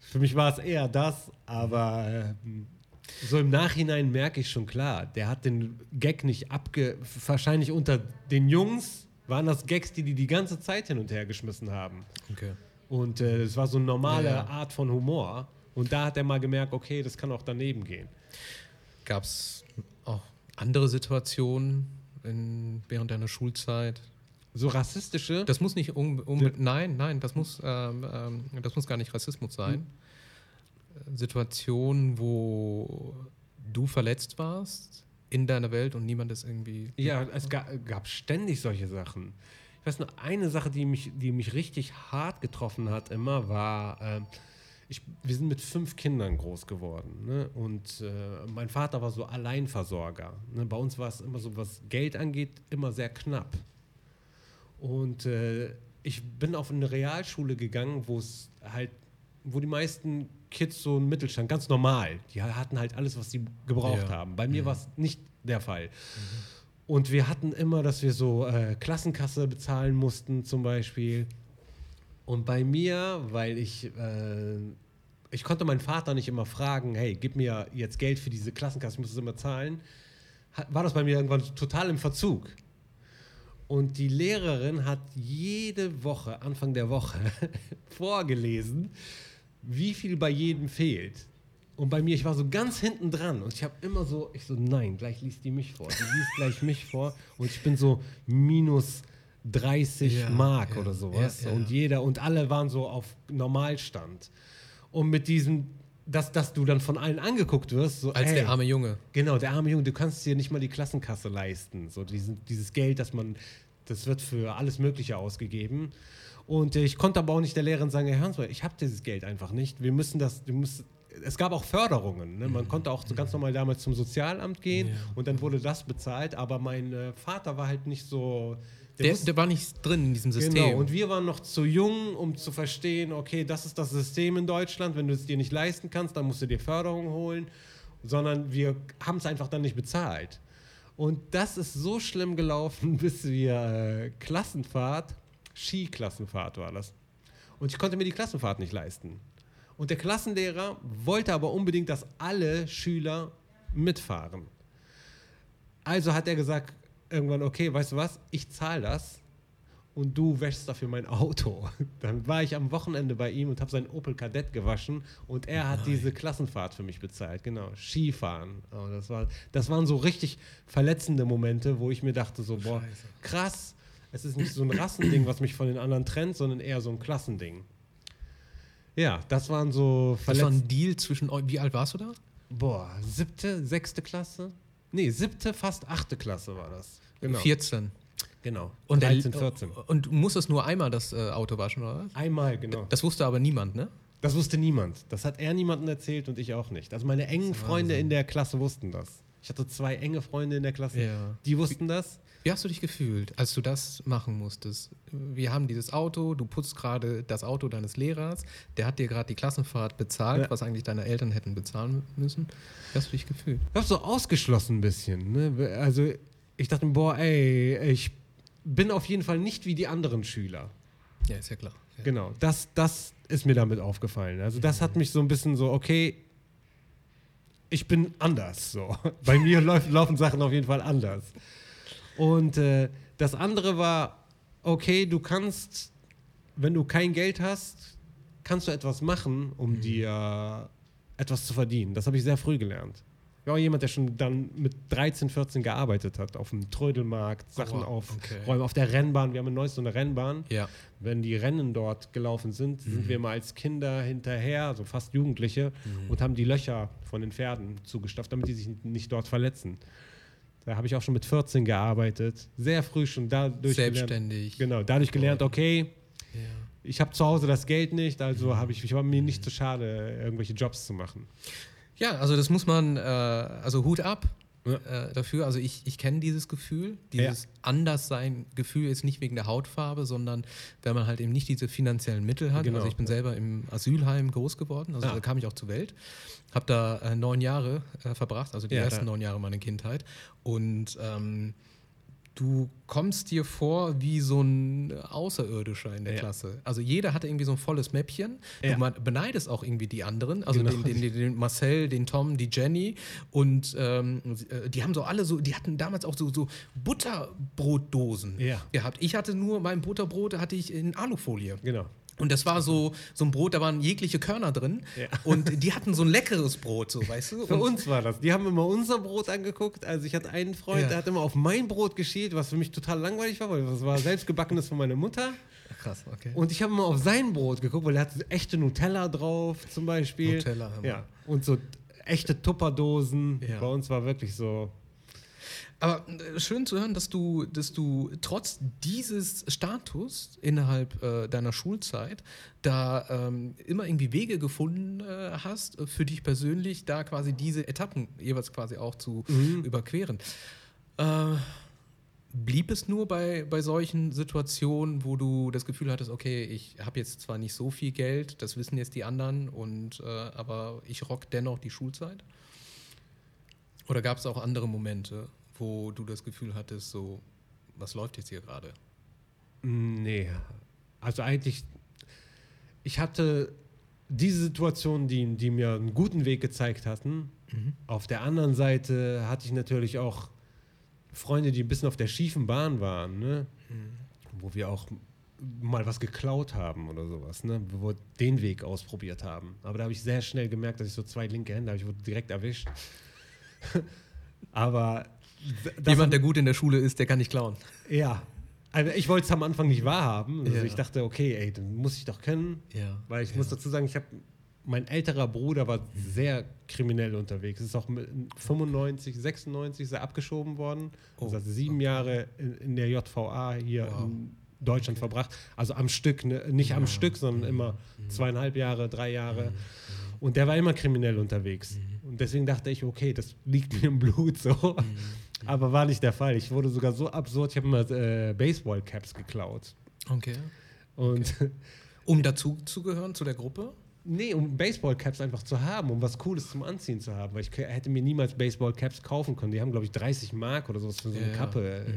Für mich war es eher das, aber ähm, so im Nachhinein merke ich schon klar, der hat den Gag nicht abge... Wahrscheinlich unter den Jungs waren das Gags, die die die ganze Zeit hin und her geschmissen haben. Okay. Und äh, es war so eine normale Ja. Art von Humor. Und da hat er mal gemerkt, okay, das kann auch daneben gehen. Gab es auch andere Situationen in, während deiner Schulzeit? So rassistische... Das muss nicht um, nein, nein, das muss, ähm, ähm, das muss gar nicht Rassismus sein. Situationen, wo du verletzt warst in deiner Welt und niemand ist irgendwie. Ja, es ga, gab ständig solche Sachen. Ich weiß nur, eine Sache, die mich, die mich richtig hart getroffen hat immer, war, ähm, ich, wir sind mit fünf Kindern groß geworden. Ne? Und äh, mein Vater war so Alleinversorger. Ne? Bei uns war es immer so, was Geld angeht, immer sehr knapp. Und äh, ich bin auf eine Realschule gegangen, wo es halt, wo die meisten Kids so einen Mittelstand, ganz normal, die hatten halt alles, was sie gebraucht Ja. haben. Bei mir war es nicht der Fall. Und wir hatten immer, dass wir so äh, Klassenkasse bezahlen mussten zum Beispiel. Und bei mir, weil ich, äh, ich konnte meinen Vater nicht immer fragen, hey, gib mir jetzt Geld für diese Klassenkasse, ich muss es immer zahlen, war das bei mir irgendwann total im Verzug. Und die Lehrerin hat jede Woche, Anfang der Woche, vorgelesen, wie viel bei jedem fehlt. Und bei mir, ich war so ganz hinten dran und ich habe immer so, ich so, nein, gleich liest die mich vor. Die liest gleich mich vor und ich bin so minus 30 Ja, Mark ja, oder sowas. ja. Und jeder, und alle waren so auf Normalstand. Und mit diesem, dass, dass du dann von allen angeguckt wirst, so, Als ey, der arme Junge. Genau, der arme Junge, du kannst dir nicht mal die Klassenkasse leisten. So diesen, dieses Geld, das man, das wird für alles Mögliche ausgegeben. Und äh, ich konnte aber auch nicht der Lehrerin sagen, Sie mal, ich habe dieses Geld einfach nicht. Wir müssen das, wir müssen, es gab auch Förderungen. Ne? Man konnte auch so ganz normal damals zum Sozialamt gehen Mhm. Ja. und dann wurde das bezahlt. Aber mein äh, Vater war halt nicht so. Der, wusste- der war nicht drin in diesem System. Genau, und wir waren noch zu jung, um zu verstehen, okay, das ist das System in Deutschland, wenn du es dir nicht leisten kannst, dann musst du dir Förderung holen, sondern wir haben es einfach dann nicht bezahlt. Und das ist so schlimm gelaufen, bis wir äh, Klassenfahrt, Skiklassenfahrt war das. Und ich konnte mir die Klassenfahrt nicht leisten. Und der Klassenlehrer wollte aber unbedingt, dass alle Schüler mitfahren. Also hat er gesagt, irgendwann, okay, weißt du was, ich zahle das und du wäschst dafür mein Auto. Dann war ich am Wochenende bei ihm und habe sein Opel Kadett gewaschen und er hat diese Klassenfahrt für mich bezahlt. Genau, Skifahren. Oh, das, war, das waren so richtig verletzende Momente, wo ich mir dachte, so, boah, Scheiße. krass, es ist nicht so ein Rassending, was mich von den anderen trennt, sondern eher so ein Klassending. Ja, das waren so das war ein Deal zwischen euch. Wie alt warst du da? Boah, siebte, sechste Klasse? Nee, siebte, fast achte Klasse war das. Genau. 14. Genau. Und, der- 13, 14. und du musstest nur einmal das äh, Auto waschen, oder was? Einmal, genau. Das wusste aber niemand, ne? Das wusste niemand. Das hat er niemandem erzählt und ich auch nicht. Also meine engen Freunde in der Klasse wussten das. Ich hatte zwei enge Freunde in der Klasse, Ja. die wussten das. Wie hast du dich gefühlt, als du das machen musstest? Wir haben dieses Auto, du putzt gerade das Auto deines Lehrers, der hat dir gerade die Klassenfahrt bezahlt, Ja. was eigentlich deine Eltern hätten bezahlen müssen. Wie hast du dich gefühlt? Ich hab so ausgeschlossen ein bisschen. Ne? Also ich dachte, boah, ey, ich bin auf jeden Fall nicht wie die anderen Schüler. Ja, ist ja klar. Ja. Genau, das, das ist mir damit aufgefallen. Also das hat mich so ein bisschen so, okay, ich bin anders. So. Bei mir laufen Sachen auf jeden Fall anders. Und äh, das andere war, okay, du kannst, wenn du kein Geld hast, kannst du etwas machen, um dir etwas zu verdienen. Das habe ich sehr früh gelernt. Ich war auch jemand, der schon dann mit 13, 14 gearbeitet hat, auf dem Trödelmarkt, Sachen wow, aufräumen, okay. auf der Rennbahn. Wir haben in Neuss so eine Rennbahn Ja. wenn die Rennen dort gelaufen sind, sind wir mal als Kinder hinterher, so fast Jugendliche, und haben die Löcher von den Pferden zugestopft, damit die sich nicht dort verletzen. Da habe ich auch schon mit 14 gearbeitet, sehr früh schon dadurch Selbstständig. gelernt. Genau, dadurch gelernt, okay, Ja. ich habe zu Hause das Geld nicht, also habe ich, ich war mir nicht zu schade, irgendwelche Jobs zu machen. Ja, also das muss man, äh, also Hut ab Ja. äh, dafür. Also ich, ich kenne dieses Gefühl, dieses Anderssein-Gefühl ist nicht wegen der Hautfarbe, sondern wenn man halt eben nicht diese finanziellen Mittel hat. Genau. Also ich bin selber im Asylheim groß geworden, also Ah. da kam ich auch zur Welt, habe da äh, neun Jahre äh, verbracht, also die Ja, ersten neun Jahre meiner Kindheit und ähm, du kommst dir vor wie so ein Außerirdischer in der Ja. Klasse. Also jeder hatte irgendwie so ein volles Mäppchen. Du Ja. ma- beneidest auch irgendwie die anderen, also Genau. den, den, den, den Marcel, den Tom, die Jenny und ähm, äh, die haben so alle so, die hatten damals auch so, so Butterbrotdosen Ja. gehabt. Ich hatte nur, mein Butterbrot hatte ich in Alufolie. Genau. Und das war so, so ein Brot, da waren jegliche Körner drin. Ja. Und die hatten so ein leckeres Brot, so, weißt du? Für uns war das. Die haben immer unser Brot angeguckt. Also ich hatte einen Freund, Ja. der hat immer auf mein Brot geschielt, was für mich total langweilig war, weil das war selbstgebackenes von meiner Mutter. Krass, okay. Und ich habe immer auf sein Brot geguckt, weil er hat echte Nutella drauf zum Beispiel. Nutella, Hammer. Ja. Und so echte Tupperdosen. Ja. Bei uns war wirklich so. Aber äh, schön zu hören, dass du, dass du trotz dieses Status innerhalb äh, deiner Schulzeit da ähm, immer irgendwie Wege gefunden äh, hast, äh, für dich persönlich da quasi diese Etappen jeweils quasi auch zu überqueren. Äh, blieb es nur bei, bei solchen Situationen, wo du das Gefühl hattest, okay, ich habe jetzt zwar nicht so viel Geld, das wissen jetzt die anderen, und, äh, aber ich rock dennoch die Schulzeit? Oder gab es auch andere Momente, wo du das Gefühl hattest, so, was läuft jetzt hier gerade? Nee. Also eigentlich, ich hatte diese Situationen, die, die mir einen guten Weg gezeigt hatten. Auf der anderen Seite hatte ich natürlich auch Freunde, die ein bisschen auf der schiefen Bahn waren, ne? wo wir auch mal was geklaut haben oder sowas, ne? wo wir den Weg ausprobiert haben. Aber da habe ich sehr schnell gemerkt, dass ich so zwei linke Hände habe. Ich wurde direkt erwischt. Aber Jemand, der gut in der Schule ist, der kann nicht klauen. ja. Also ich wollte es am Anfang nicht wahrhaben. Also Ja. ich dachte, okay, ey, dann muss ich doch können. Ja. Weil ich muss dazu sagen, ich habe mein älterer Bruder war sehr kriminell unterwegs. Ist auch mit 95, 96 ist er abgeschoben worden. Oh, also hat sieben Jahre in, in der JVA hier Wow. in Deutschland verbracht. Also am Stück, ne? nicht am Stück, sondern Mhm. immer zweieinhalb Jahre, drei Jahre. Und der war immer kriminell unterwegs. Mhm. Und deswegen dachte ich, okay, das liegt mir im Blut so. Aber war nicht der Fall. Ich wurde sogar so absurd, ich habe immer äh, Baseball-Caps geklaut. Okay. Und Um dazu zu gehören, zu der Gruppe? nee, um Baseball-Caps einfach zu haben, um was Cooles zum Anziehen zu haben. Weil ich hätte mir niemals Baseball-Caps kaufen können. Die haben, glaube ich, 30 Mark oder sowas für so eine Ja, ja. Kappe äh,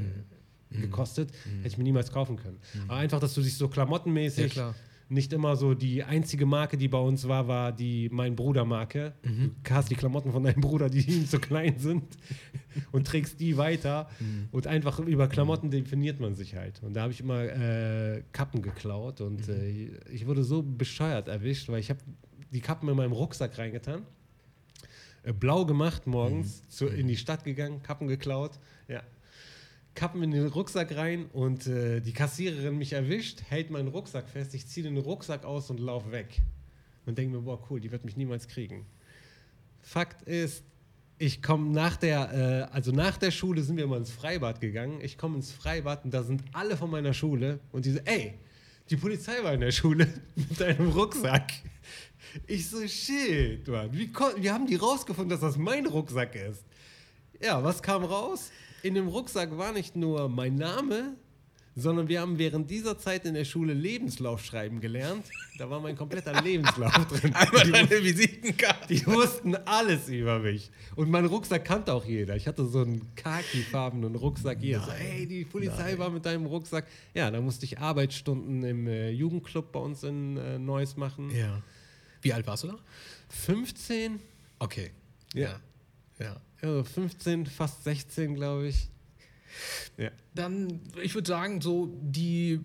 Mhm. gekostet. Hätte ich mir niemals kaufen können. Aber einfach, dass du dich so Ja, klamottenmäßig klar. Nicht immer so die einzige Marke, die bei uns war, war die Mein Bruder-Marke. Mhm. Du hast die Klamotten von deinem Bruder, die ihm zu klein sind und trägst die weiter. Mhm. Und einfach über Klamotten definiert man sich halt. Und da habe ich immer äh, Kappen geklaut und Mhm. äh, ich wurde so bescheuert erwischt, weil ich habe die Kappen in meinem Rucksack reingetan. Äh, blau gemacht Mhm. morgens, zu, in die Stadt gegangen, Kappen geklaut. Ja. Kappen in den Rucksack rein und äh, die Kassiererin mich erwischt, hält meinen Rucksack fest, ich ziehe den Rucksack aus und laufe weg. Und denke mir, boah, cool, die wird mich niemals kriegen. Fakt ist, ich komme nach der, äh, also nach der Schule sind wir mal ins Freibad gegangen. Ich komme ins Freibad und da sind alle von meiner Schule und die so, ey, die Polizei war in der Schule mit einem Rucksack. Ich so, shit, Mann, wie, wie haben die rausgefunden, dass das mein Rucksack ist? Ja, was kam raus? In dem Rucksack war nicht nur mein Name, sondern wir haben während dieser Zeit in der Schule Lebenslauf schreiben gelernt. Da war mein kompletter Lebenslauf drin. Einmal Die, deine Visitenkarte. die wussten alles über mich. Und meinen Rucksack kannte auch jeder. Ich hatte so einen khaki-farbenen Rucksack hier. So, hey, die Polizei war mit deinem Rucksack. Ja, da musste ich Arbeitsstunden im äh, Jugendclub bei uns in äh, Neuss machen. Ja. Wie alt warst du da? 15, Okay. Ja. Ja. Also 15, fast 16, glaube ich. Ja. Dann, ich würde sagen, so die,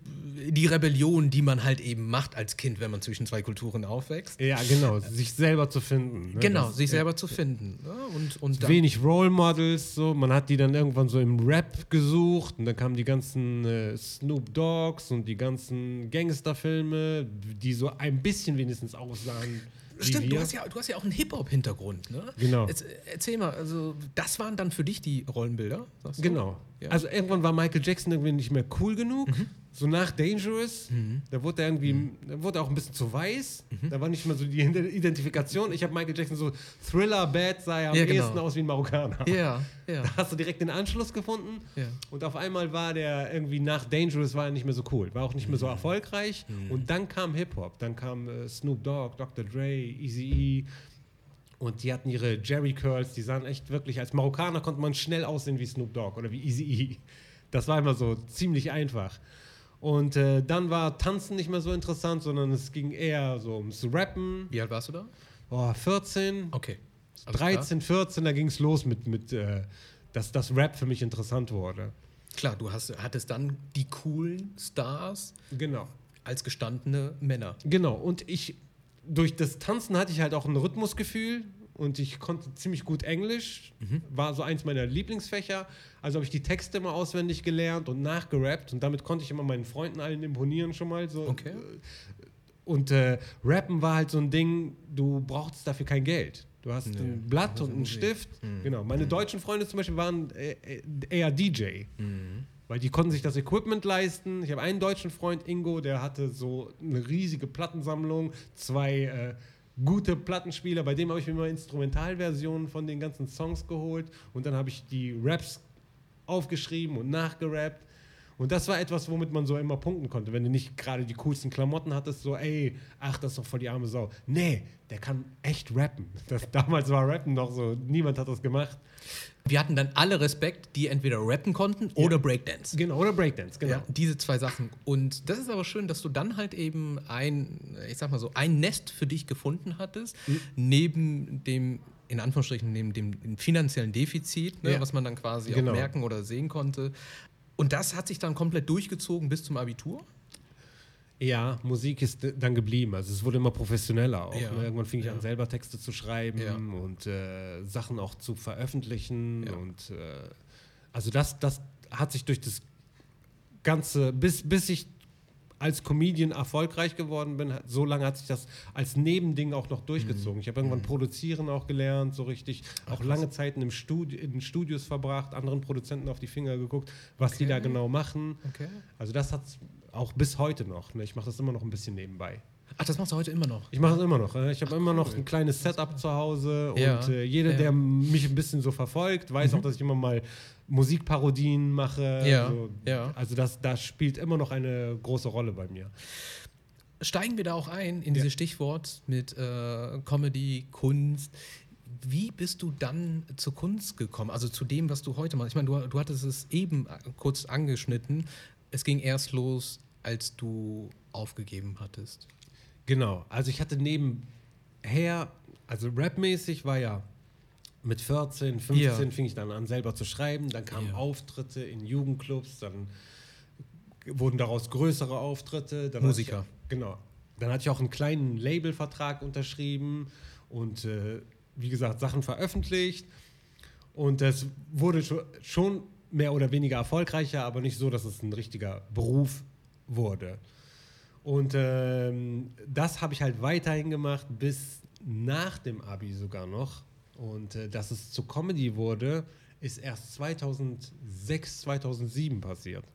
die Rebellion, die man halt eben macht als Kind, wenn man zwischen zwei Kulturen aufwächst. Ja, genau, sich selber zu finden. ne? Genau, Das- sich selber zu finden. Ja, und, und dann, Wenig Role Models, so. Man hat die dann irgendwann so im Rap gesucht und dann kamen die ganzen äh, Snoop Dogs und die ganzen Gangsterfilme, die so ein bisschen wenigstens aussahen. Stimmt, du hast, ja, du hast ja auch einen Hip-Hop-Hintergrund, ne? Genau. Jetzt, äh, erzähl mal, also das waren dann für dich die Rollenbilder? sagst du? Genau. Ja. Also irgendwann war Michael Jackson irgendwie nicht mehr cool genug. Mhm. So nach Dangerous, da wurde er irgendwie, da wurde er auch ein bisschen zu weiß. Mhm. Da war nicht mehr so die Identifikation. Ich habe Michael Jackson so Thriller, Bad, sah er am Ja, genau. ehesten aus wie ein Marokkaner. Ja, ja. Da hast du direkt den Anschluss gefunden. Ja. Und auf einmal war der irgendwie nach Dangerous war er nicht mehr so cool, war auch nicht Mhm. mehr so erfolgreich. Und dann kam Hip-Hop, dann kam äh, Snoop Dogg, Dr. Dre, Eazy-E. Und die hatten ihre Jerry Curls, die sahen echt wirklich, als Marokkaner konnte man schnell aussehen wie Snoop Dogg oder wie Eazy-E. Das war immer so ziemlich einfach. Und äh, dann war Tanzen nicht mehr so interessant, sondern es ging eher so ums Rappen. Wie alt warst du da? Oh, 14, Okay. Klar. 13, 14, da ging es los mit, mit äh, dass das Rap für mich interessant wurde. Klar, du hast, hattest dann die coolen Stars Genau. als gestandene Männer. Genau. Und ich, durch das Tanzen hatte ich halt auch ein Rhythmusgefühl und ich konnte ziemlich gut Englisch. War so eins meiner Lieblingsfächer. Also habe ich die Texte immer auswendig gelernt und nachgerappt und damit konnte ich immer meinen Freunden allen imponieren schon mal. So. Okay. Und äh, Rappen war halt so ein Ding, du brauchtest dafür kein Geld. Du hast Nee, ein Blatt und einen. Stift. Genau. Meine deutschen Freunde zum Beispiel waren äh, äh, eher DJ. Weil die konnten sich das Equipment leisten. Ich habe einen deutschen Freund, Ingo, der hatte so eine riesige Plattensammlung, zwei äh, gute Plattenspieler. Bei dem habe ich mir mal Instrumentalversionen von den ganzen Songs geholt. Und dann habe ich die Raps aufgeschrieben und nachgerappt. Und das war etwas, womit man so immer punkten konnte. Wenn du nicht gerade die coolsten Klamotten hattest, so, ey, ach, das ist doch voll die arme Sau. Nee, der kann echt rappen. Das, damals war Rappen noch so, niemand hat das gemacht. Wir hatten dann alle Respekt, die entweder rappen konnten oder Breakdance. Genau, oder Breakdance, genau. Ja, diese zwei Sachen. Und das ist aber schön, dass du dann halt eben ein, ich sag mal so, ein Nest für dich gefunden hattest, Mhm. neben dem, in Anführungsstrichen, neben dem finanziellen Defizit, ne, Ja. was man dann quasi Genau. auch merken oder sehen konnte. Und das hat sich dann komplett durchgezogen bis zum Abitur. Ja, Musik ist d- dann geblieben. Also es wurde immer professioneller auch. Ja. Ne? Irgendwann fing ich Ja. an, selber Texte zu schreiben Ja. und äh, Sachen auch zu veröffentlichen. Und äh, also das, das hat sich durch das Ganze, bis, bis ich als Comedian erfolgreich geworden bin, so lange hat sich das als Nebending auch noch Mhm. durchgezogen. Ich habe irgendwann Produzieren auch gelernt, so richtig. auch lange Zeiten im Studi in Studios verbracht, anderen Produzenten auf die Finger geguckt, was die Okay. da genau machen. Okay. Also das hat auch bis heute noch. Ne? Ich mache das immer noch ein bisschen nebenbei. Ach, das machst du heute immer noch. Ich mache das immer noch. ne? Ich habe immer noch cool. ein kleines Setup zu Hause Ja, und äh, jeder, ja. Mhm. der mich ein bisschen so verfolgt, weiß auch, dass ich immer mal Musikparodien mache. Ja, So. ja. Also das, das spielt immer noch eine große Rolle bei mir. Steigen wir da auch ein in dieses Stichwort mit äh, Comedy, Kunst. Wie bist du dann zur Kunst gekommen? Also zu dem, was du heute machst? Ich meine, du, du hattest es eben äh, kurz angeschnitten. Es ging erst los, als du aufgegeben hattest. Genau. Also ich hatte nebenher, also rapmäßig war ja mit 14, 15 Ja. fing ich dann an selber zu schreiben. Dann kamen Ja. Auftritte in Jugendclubs, dann wurden daraus größere Auftritte. Dann Musiker. Ich, genau. Dann hatte ich auch einen kleinen Labelvertrag unterschrieben und äh, wie gesagt Sachen veröffentlicht. Und das wurde scho- schon mehr oder weniger erfolgreicher, aber nicht so, dass es ein richtiger Beruf wurde. Und ähm, das habe ich halt weiterhin gemacht, bis nach dem Abi sogar noch. Und äh, dass es zu Comedy wurde, ist erst 2006, 2007 passiert.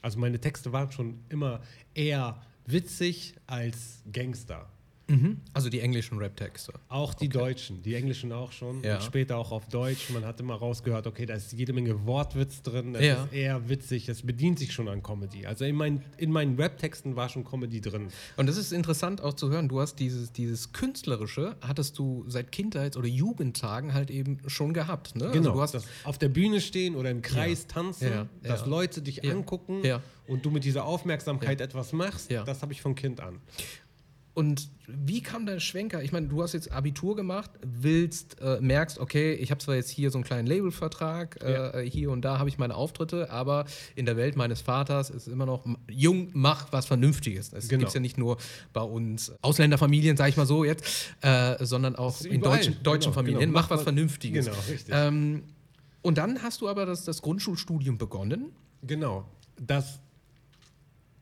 Also meine Texte waren schon immer eher witzig als Gangster. Mhm. Also die englischen Rap-Texte. Auch die deutschen, die englischen auch schon. Ja. Und später auch auf Deutsch. Man hat immer rausgehört, okay, da ist jede Menge Wortwitz drin. Es Ja. ist eher witzig, es bedient sich schon an Comedy. Also in, mein, in meinen Rap-Texten war schon Comedy drin. Und das ist interessant auch zu hören. Du hast dieses, dieses Künstlerische, hattest du seit Kindheits- oder Jugendtagen halt eben schon gehabt. Ne? Genau, Also du hast, das auf der Bühne stehen oder im Kreis tanzen, Ja, dass ja. Leute dich Ja, angucken ja. und du mit dieser Aufmerksamkeit etwas machst, Ja. das habe ich von Kind an. Und wie kam dein Schwenker? Ich meine, du hast jetzt Abitur gemacht, willst, äh, merkst, okay, ich habe zwar jetzt hier so einen kleinen Labelvertrag, Ja. äh, hier und da habe ich meine Auftritte, aber in der Welt meines Vaters ist immer noch jung, mach was Vernünftiges. Es Genau. gibt ja nicht nur bei uns Ausländerfamilien, sage ich mal so jetzt, äh, sondern auch in überall. deutschen, deutschen Genau, Familien. genau. Mach, was- Vernünftiges. Genau, richtig. Ähm, und dann hast du aber das, das Grundschulstudium begonnen. Genau. Das,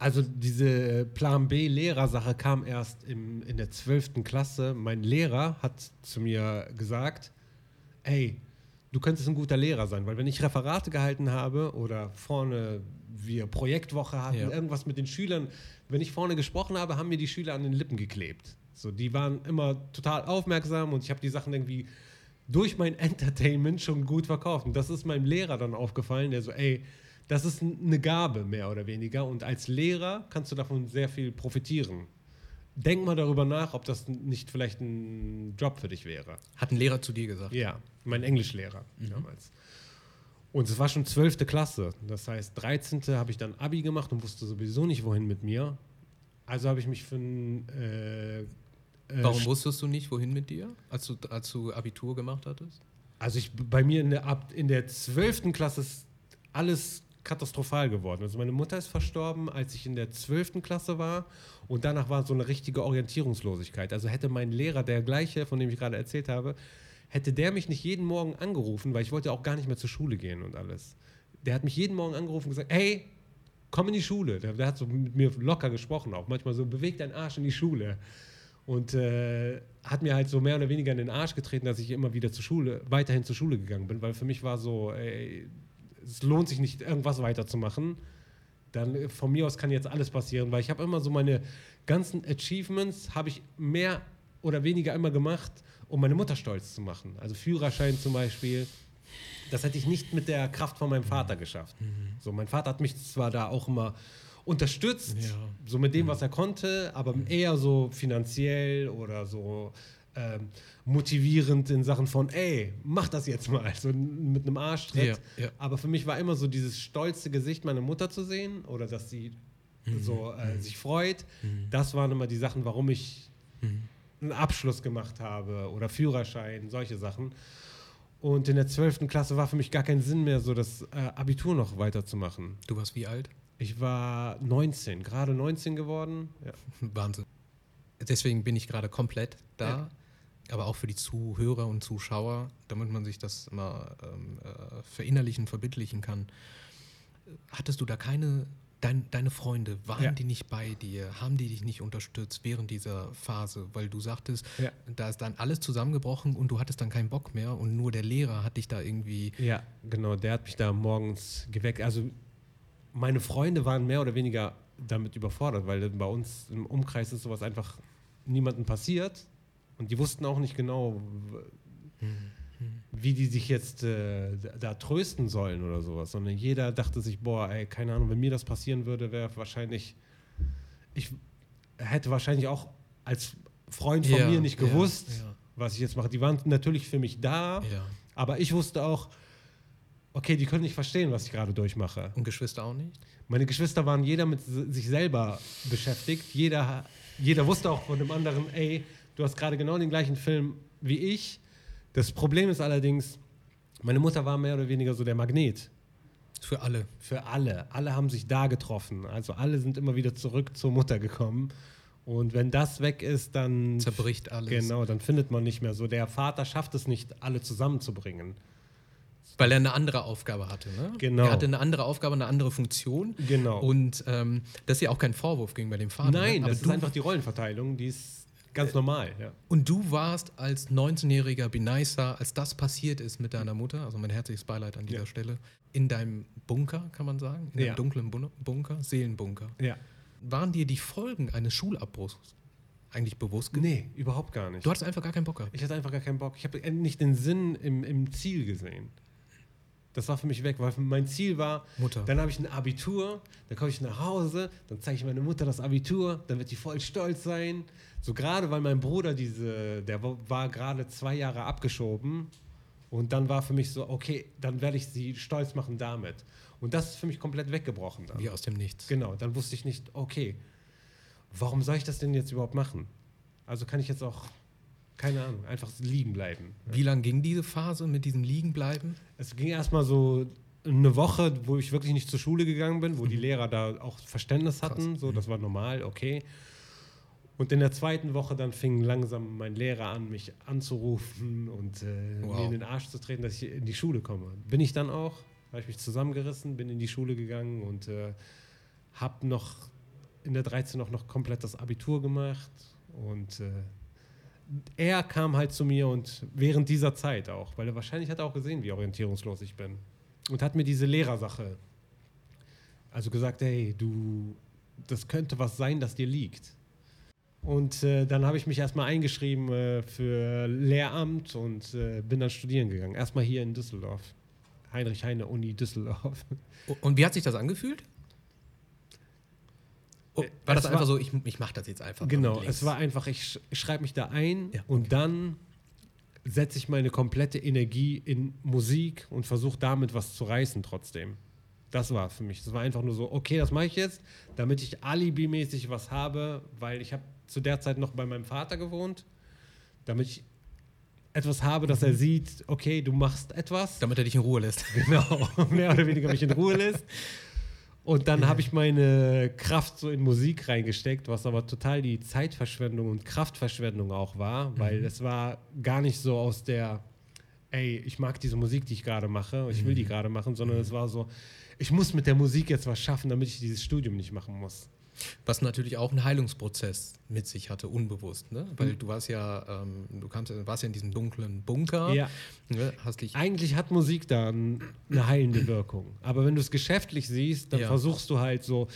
also diese Plan B Lehrersache kam erst im, in der 12. Klasse. Mein Lehrer hat zu mir gesagt, ey, du könntest ein guter Lehrer sein, weil wenn ich Referate gehalten habe oder vorne wir Projektwoche hatten, Ja. irgendwas mit den Schülern, wenn ich vorne gesprochen habe, haben mir die Schüler an den Lippen geklebt. So, die waren immer total aufmerksam und ich habe die Sachen irgendwie durch mein Entertainment schon gut verkauft. Und das ist meinem Lehrer dann aufgefallen, der so, ey, das ist eine Gabe mehr oder weniger. Und als Lehrer kannst du davon sehr viel profitieren. Denk mal darüber nach, ob das nicht vielleicht ein Job für dich wäre. Hat ein Lehrer zu dir gesagt. Ja, mein Englischlehrer Mhm. damals. Und es war schon 12. Klasse. Das heißt, 13. habe ich dann Abi gemacht und wusste sowieso nicht, wohin mit mir. Also habe ich mich für ein. Äh, äh, Warum wusstest du nicht, wohin mit dir, als du, als du Abitur gemacht hattest? Also ich, bei mir in der, ab, in der 12. Klasse ist alles katastrophal geworden. Also meine Mutter ist verstorben, als ich in der 12. Klasse war und danach war so eine richtige Orientierungslosigkeit. Also hätte mein Lehrer, der gleiche, von dem ich gerade erzählt habe, hätte der mich nicht jeden Morgen angerufen, weil ich wollte auch gar nicht mehr zur Schule gehen und alles. Der hat mich jeden Morgen angerufen und gesagt, hey, komm in die Schule. Der, der hat so mit mir locker gesprochen auch. Manchmal so, beweg deinen Arsch in die Schule. Und äh, hat mir halt so mehr oder weniger in den Arsch getreten, dass ich immer wieder zur Schule, weiterhin zur Schule gegangen bin, weil für mich war so, ey, es lohnt sich nicht, irgendwas weiterzumachen. Dann von mir aus kann jetzt alles passieren, weil ich habe immer so meine ganzen Achievements, habe ich mehr oder weniger immer gemacht, um meine Mutter stolz zu machen. Also Führerschein zum Beispiel. Das hätte ich nicht mit der Kraft von meinem Vater geschafft. So, mein Vater hat mich zwar da auch immer unterstützt, Ja. so mit dem, was er konnte, aber eher so finanziell oder so ähm, motivierend in Sachen von, ey, mach das jetzt mal, so mit einem Arschtritt. Ja, ja. Aber für mich war immer so dieses stolze Gesicht meiner Mutter zu sehen oder dass sie so äh, sich freut. Das waren immer die Sachen, warum ich einen Abschluss gemacht habe oder Führerschein, solche Sachen. Und in der 12. Klasse war für mich gar kein Sinn mehr, so das äh, Abitur noch weiterzumachen. Du warst wie alt? Ich war 19, gerade 19 geworden. Ja. Wahnsinn. Deswegen bin ich gerade komplett da. Aber auch für die Zuhörer und Zuschauer, damit man sich das mal ähm, äh, verinnerlichen, verbildlichen kann. Hattest du da keine, dein, deine Freunde, waren Ja. die nicht bei dir? Haben die dich nicht unterstützt während dieser Phase? Weil du sagtest, Ja. da ist dann alles zusammengebrochen und du hattest dann keinen Bock mehr und nur der Lehrer hat dich da irgendwie. ja, genau, der hat mich da morgens geweckt. Also meine Freunde waren mehr oder weniger damit überfordert, weil bei uns im Umkreis ist sowas einfach niemandem passiert. Und die wussten auch nicht genau, wie die sich jetzt äh, da- trösten sollen oder sowas, sondern jeder dachte sich, boah, ey, keine Ahnung, wenn mir das passieren würde, wäre wahrscheinlich, ich hätte wahrscheinlich auch als Freund von Ja, mir nicht ja, gewusst, ja. was ich jetzt mache. Die waren natürlich für mich da, Ja. aber ich wusste auch, okay, die können nicht verstehen, was ich gerade durchmache. Und Geschwister auch nicht? Meine Geschwister waren jeder mit sich selber beschäftigt. Jeder, jeder wusste auch von dem anderen, ey, du hast gerade genau den gleichen Film wie ich. Das Problem ist allerdings, meine Mutter war mehr oder weniger so der Magnet Für alle. für alle. Alle haben sich da getroffen. Also alle sind immer wieder zurück zur Mutter gekommen. Und wenn das weg ist, dann Zerbricht alles. genau, dann findet man nicht mehr so. Der Vater schafft es nicht, alle zusammenzubringen. Weil er eine andere Aufgabe hatte, ne? Genau. Er hatte eine andere Aufgabe, eine andere Funktion. Genau. Und ähm, das ist ja auch kein Vorwurf gegenüber dem Vater. Nein, ne? Aber das ist einfach die Rollenverteilung, die ist ganz normal. Ja. Und du warst als 19-jähriger Benaisa, als das passiert ist mit deiner Mutter, also mein herzliches Beileid an dieser Ja. Stelle, in deinem Bunker, kann man sagen, in deinem Ja. dunklen Bun- Bunker, Seelenbunker. ja. Waren dir die Folgen eines Schulabbruchs eigentlich bewusst? Nee, überhaupt gar nicht. Du hattest einfach gar keinen Bock gehabt. Ich hatte einfach gar keinen Bock. Ich habe nicht den Sinn im, im Ziel gesehen. Das war für mich weg, weil mein Ziel war, Mutter. dann habe ich ein Abitur, dann komme ich nach Hause, dann zeige ich meiner Mutter das Abitur, dann wird die voll stolz sein. So gerade, weil mein Bruder diese, der wa- war gerade zwei Jahre abgeschoben und dann war für mich so, okay, dann werde ich sie stolz machen damit. Und das ist für mich komplett weggebrochen dann. Wie aus dem Nichts. Genau, dann wusste ich nicht, okay, warum soll ich das denn jetzt überhaupt machen? Also kann ich jetzt auch, keine Ahnung, einfach liegen bleiben. Wie lang ging diese Phase mit diesem Liegenbleiben? Es ging erstmal so eine Woche, wo ich wirklich nicht zur Schule gegangen bin, wo die Lehrer da auch Verständnis hatten, so das war normal, okay. Und in der zweiten Woche dann fing langsam mein Lehrer an, mich anzurufen und äh, Wow. mir in den Arsch zu treten, dass ich in die Schule komme. Bin ich dann auch, habe ich mich zusammengerissen, bin in die Schule gegangen und äh, habe noch in der 13 auch noch komplett das Abitur gemacht und äh, er kam halt zu mir und während dieser Zeit auch, weil er wahrscheinlich hat er auch gesehen, wie orientierungslos ich bin und hat mir diese Lehrersache also gesagt, hey, du, das könnte was sein, das dir liegt. Und äh, dann habe ich mich erstmal eingeschrieben äh, für Lehramt und äh, bin dann studieren gegangen. Erstmal hier in Düsseldorf. Heinrich Heine Uni Düsseldorf. Und wie hat sich das angefühlt? Oh, war das es einfach war- so, ich, ich mache das jetzt einfach? Genau, es war einfach, ich, sch- ich schreibe mich da ein Ja, und dann setze ich meine komplette Energie in Musik und versuche damit was zu reißen trotzdem. Das war für mich. Das war einfach nur so, okay, das mache ich jetzt, damit ich alibimäßig was habe, weil ich habe zu der Zeit noch bei meinem Vater gewohnt, damit ich etwas habe, dass er sieht, okay, du machst etwas. Damit er dich in Ruhe lässt. Genau, mehr oder weniger mich in Ruhe lässt. Und dann habe ich meine Kraft so in Musik reingesteckt, was aber total die Zeitverschwendung und Kraftverschwendung auch war, weil es war gar nicht so aus der, ey, ich mag diese Musik, die ich gerade mache, ich will die gerade machen, sondern es war so, ich muss mit der Musik jetzt was schaffen, damit ich dieses Studium nicht machen muss. Was natürlich auch einen Heilungsprozess mit sich hatte, unbewusst. Ne? Mhm. Weil du warst ja, ähm, du kamst, warst ja in diesem dunklen Bunker. Ja. Ne? Hast dich Eigentlich hat Musik da ein- eine heilende Wirkung. Aber wenn du es geschäftlich siehst, dann Ja. versuchst du halt so,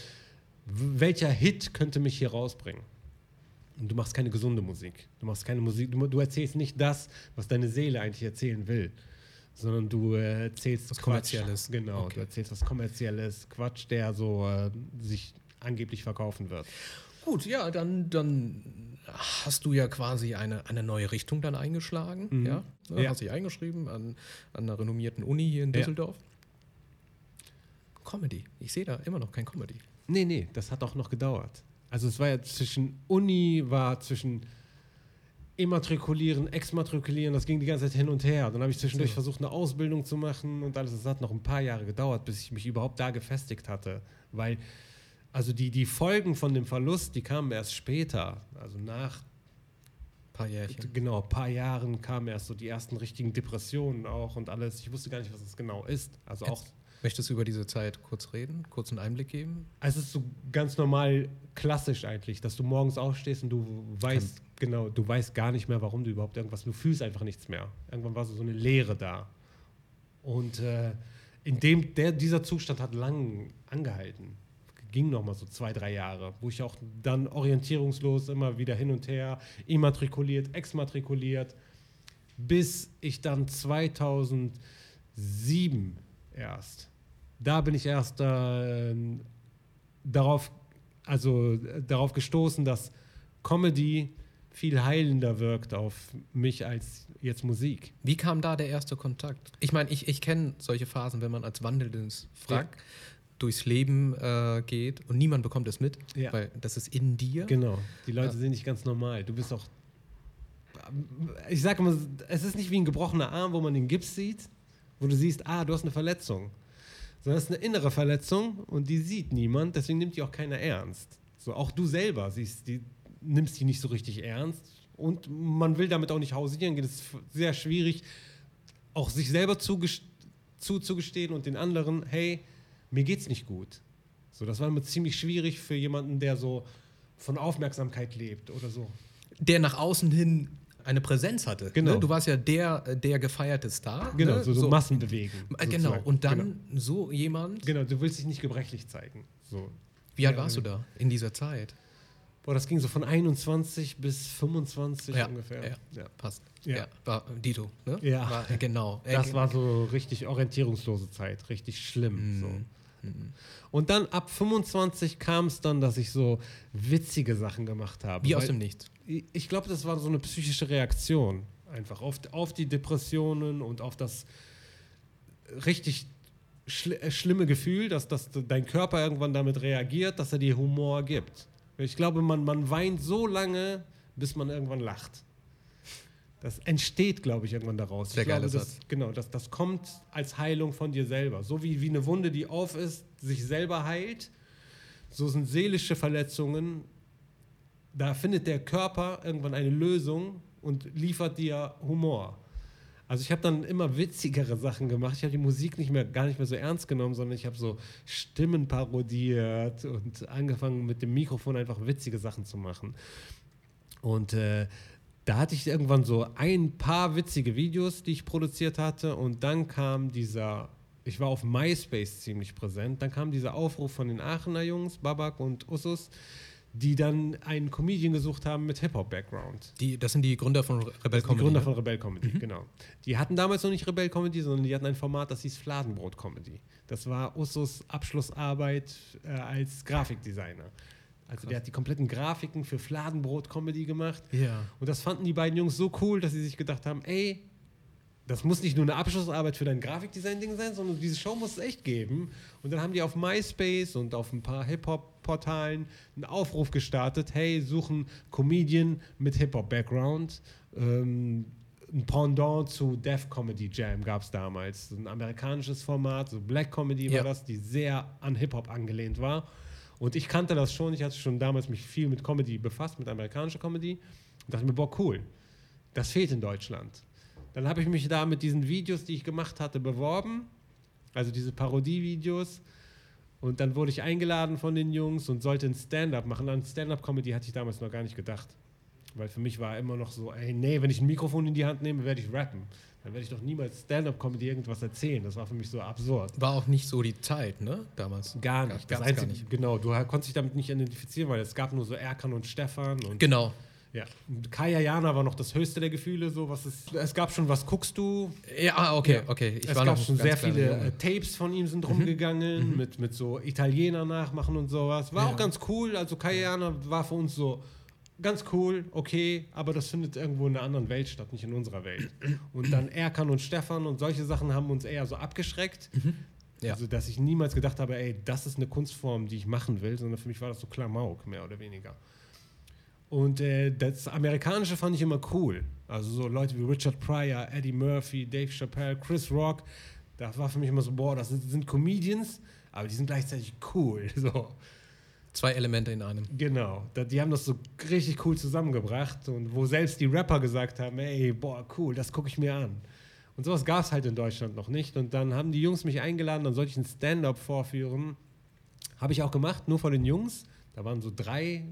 welcher Hit könnte mich hier rausbringen? Und du machst keine gesunde Musik. Du machst keine Musik, du, du erzählst nicht das, was deine Seele eigentlich erzählen will. Sondern du äh, erzählst Was. Kommerzielles. Genau, Okay. du erzählst was Kommerzielles, Quatsch, der so äh, sich angeblich verkaufen wird. Gut, ja, dann, dann hast du ja quasi eine, eine neue Richtung dann eingeschlagen. Mhm. Ja? Ja. Hast dich eingeschrieben an, an einer renommierten Uni hier in Ja. Düsseldorf. Comedy. Ich sehe da immer noch kein Comedy. Nee, nee, das hat auch noch gedauert. Also es war ja zwischen Uni, war zwischen Immatrikulieren, Exmatrikulieren, das ging die ganze Zeit hin und her. Dann habe ich zwischendurch So. versucht, eine Ausbildung zu machen und alles. Es hat noch ein paar Jahre gedauert, bis ich mich überhaupt da gefestigt hatte. Weil, also die, die Folgen von dem Verlust, die kamen erst später. Also nach, paar Jährchen. genau, ein paar Jahren kamen erst so die ersten richtigen Depressionen auch und alles. Ich wusste gar nicht, was das genau ist. Also auch Möchtest du über diese Zeit kurz reden, kurz einen Einblick geben? Also Es ist so ganz normal klassisch eigentlich, dass du morgens aufstehst und du weißt, genau, du weißt gar nicht mehr, warum du überhaupt irgendwas, du fühlst einfach nichts mehr. Irgendwann war so eine Leere da. Und äh, in dem, der, dieser Zustand hat lang angehalten. Ging noch mal so zwei, drei Jahre, wo ich auch dann orientierungslos immer wieder hin und her, immatrikuliert, exmatrikuliert, bis ich dann 2007 erst, da bin ich erst äh, darauf, also äh, darauf gestoßen, dass Comedy viel heilender wirkt auf mich als jetzt Musik. Wie kam da der erste Kontakt? Ich meine, ich, ich kenne solche Phasen, wenn man als wandelndes Wrack durchs Leben äh, geht und niemand bekommt es mit, Ja. weil das ist in dir. Genau. Die Leute Ja. sind nicht ganz normal. Du bist auch. Ich sage immer, es ist nicht wie ein gebrochener Arm, wo man den Gips sieht, wo du siehst, ah, du hast eine Verletzung. Sondern es ist eine innere Verletzung und die sieht niemand, deswegen nimmt die auch keiner ernst. So, auch du selber siehst, die, nimmst die nicht so richtig ernst und man will damit auch nicht hausieren. Es ist sehr schwierig, auch sich selber zugest- zuzugestehen und den anderen, hey, mir geht's nicht gut. So, das war immer ziemlich schwierig für jemanden, der so von Aufmerksamkeit lebt oder so. Der nach außen hin eine Präsenz hatte. Genau. Ne? Du warst ja der, der gefeierte Star. Genau, ne? so, so, Massen bewegen. Äh, Genau, und dann Genau. so jemand. Genau, du willst dich nicht gebrechlich zeigen. So. Wie alt Ja, warst du da in dieser Zeit? Boah, das ging so von 21 bis 25 Ja, ungefähr. ja. Ja. Passt. Ja. Ja. war Dito, ne? Ja. War, äh, genau. Das war so richtig orientierungslose Zeit, richtig schlimm. So. Und dann ab 25 kam es dann, dass ich so witzige Sachen gemacht habe. Wie aus dem Nichts. Ich- Ich glaube, das war so eine psychische Reaktion. Einfach auf, auf die Depressionen und auf das richtig schl äh, schlimme Gefühl, dass, dass dein Körper irgendwann damit reagiert, dass er dir Humor gibt. Ich glaube, man, man weint so lange, bis man irgendwann lacht. Das entsteht, glaube ich, irgendwann daraus. Sehr ich glaube, das. Genau, das, das kommt als Heilung von dir selber. So wie, wie eine Wunde, die auf ist, sich selber heilt, so sind seelische Verletzungen da findet der Körper irgendwann eine Lösung und liefert dir Humor. Also ich habe dann immer witzigere Sachen gemacht. Ich habe die Musik nicht mehr, gar nicht mehr so ernst genommen, sondern ich habe so Stimmen parodiert und angefangen mit dem Mikrofon einfach witzige Sachen zu machen. Und äh, da hatte ich irgendwann so ein paar witzige Videos, die ich produziert hatte. Und dann kam dieser, ich war auf MySpace ziemlich präsent, dann kam dieser Aufruf von den Aachener Jungs, Babak und Usus, die dann einen Comedian gesucht haben mit Hip-Hop-Background. Die, das sind die Gründer von Rebel Die Comedy. Gründer ne? von Rebell Comedy, genau. Die hatten damals noch nicht Rebell Comedy, sondern die hatten ein Format, das hieß Fladenbrot Comedy. Das war Usus Abschlussarbeit äh, als Grafikdesigner. Also der hat die kompletten Grafiken für Fladenbrot Comedy gemacht. Ja. Und das fanden die beiden Jungs so cool, dass sie sich gedacht haben, ey, das muss nicht nur eine Abschlussarbeit für dein Grafikdesign-Ding sein, sondern diese Show muss es echt geben. Und dann haben die auf MySpace und auf ein paar Hip-Hop-Portalen einen Aufruf gestartet, hey, suchen Comedian mit Hip-Hop-Background. Ähm, ein Pendant zu Def Comedy Jam gab es damals. Ein amerikanisches Format, so Black Comedy war Ja. das, die sehr an Hip-Hop angelehnt war. Und ich kannte das schon, ich hatte schon damals mich viel mit Comedy befasst, mit amerikanischer Comedy. Und dachte mir, boah, cool, das fehlt in Deutschland. Dann habe ich mich da mit diesen Videos, die ich gemacht hatte, beworben. Also diese Parodie-Videos. Und dann wurde ich eingeladen von den Jungs und sollte ein Stand-up machen. An Stand-up-Comedy hatte ich damals noch gar nicht gedacht. Weil für mich war immer noch so, ey, nee, wenn ich ein Mikrofon in die Hand nehme, werde ich rappen. Dann werde ich doch niemals Stand-up-Comedy irgendwas erzählen. Das war für mich so absurd. War auch nicht so die Zeit, ne? Damals. Gar nicht. Das Gab's Einzige, gar nicht. Genau, du konntest dich damit nicht identifizieren, weil es gab nur so Erkan und Stefan und Genau. ja. Und Kaya Jana war noch das höchste der Gefühle. So, was ist, es gab schon, was guckst du? Ja, ah, okay, okay. Ich es gab schon sehr viele Junge. Mhm. äh, Tapes von ihm sind rumgegangen, mit, mit so Italiener nachmachen und sowas. War Ja. auch ganz cool. Also Kaya Jana war für uns so ganz cool, okay, aber das findet irgendwo in einer anderen Welt statt, nicht in unserer Welt. Und dann Erkan und Stefan und solche Sachen haben uns eher so abgeschreckt. Ja. Also, dass ich niemals gedacht habe, ey, das ist eine Kunstform, die ich machen will, sondern für mich war das so Klamauk, mehr oder weniger. Und äh, das Amerikanische fand ich immer cool. Also so Leute wie Richard Pryor, Eddie Murphy, Dave Chappelle, Chris Rock. Da war für mich immer so, boah, das sind, sind Comedians, aber die sind gleichzeitig cool. So. Zwei Elemente in einem. Genau, die haben das so richtig cool zusammengebracht und wo selbst die Rapper gesagt haben, ey, boah, cool, das gucke ich mir an. Und sowas gab es halt in Deutschland noch nicht. Und dann haben die Jungs mich eingeladen, dann sollte ich ein Stand-up vorführen. Habe ich auch gemacht, nur vor den Jungs. Da waren so drei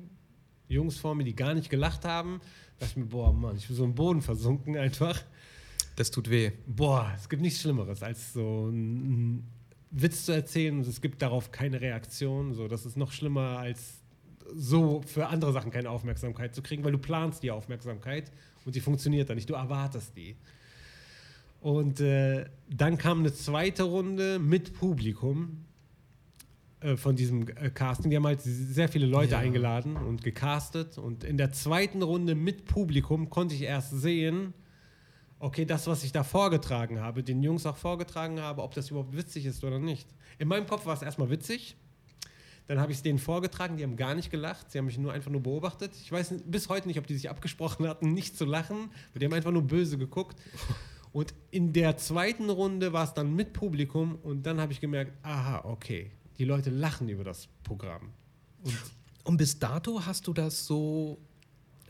Jungs vor mir, die gar nicht gelacht haben. Da dachte ich mir, boah, Mann, ich bin so im Boden versunken einfach. Das tut weh. Boah, es gibt nichts Schlimmeres, als so einen Witz zu erzählen und es gibt darauf keine Reaktion. So, das ist noch schlimmer, als so für andere Sachen keine Aufmerksamkeit zu kriegen, weil du planst die Aufmerksamkeit und die funktioniert dann nicht. Du erwartest die. Und äh, dann kam eine zweite Runde mit Publikum äh, von diesem äh, Casting. Die haben halt sehr viele Leute Ja. eingeladen und gecastet. Und in der zweiten Runde mit Publikum konnte ich erst sehen, okay, das, was ich da vorgetragen habe, den Jungs auch vorgetragen habe, ob das überhaupt witzig ist oder nicht. In meinem Kopf war es erstmal witzig. Dann habe ich es denen vorgetragen, die haben gar nicht gelacht, sie haben mich nur einfach nur beobachtet. Ich weiß bis heute nicht, ob die sich abgesprochen hatten, nicht zu lachen. Die haben einfach nur böse geguckt. Und in der zweiten Runde war es dann mit Publikum und dann habe ich gemerkt, aha, okay, die Leute lachen über das Programm. Und Und bis dato hast du das so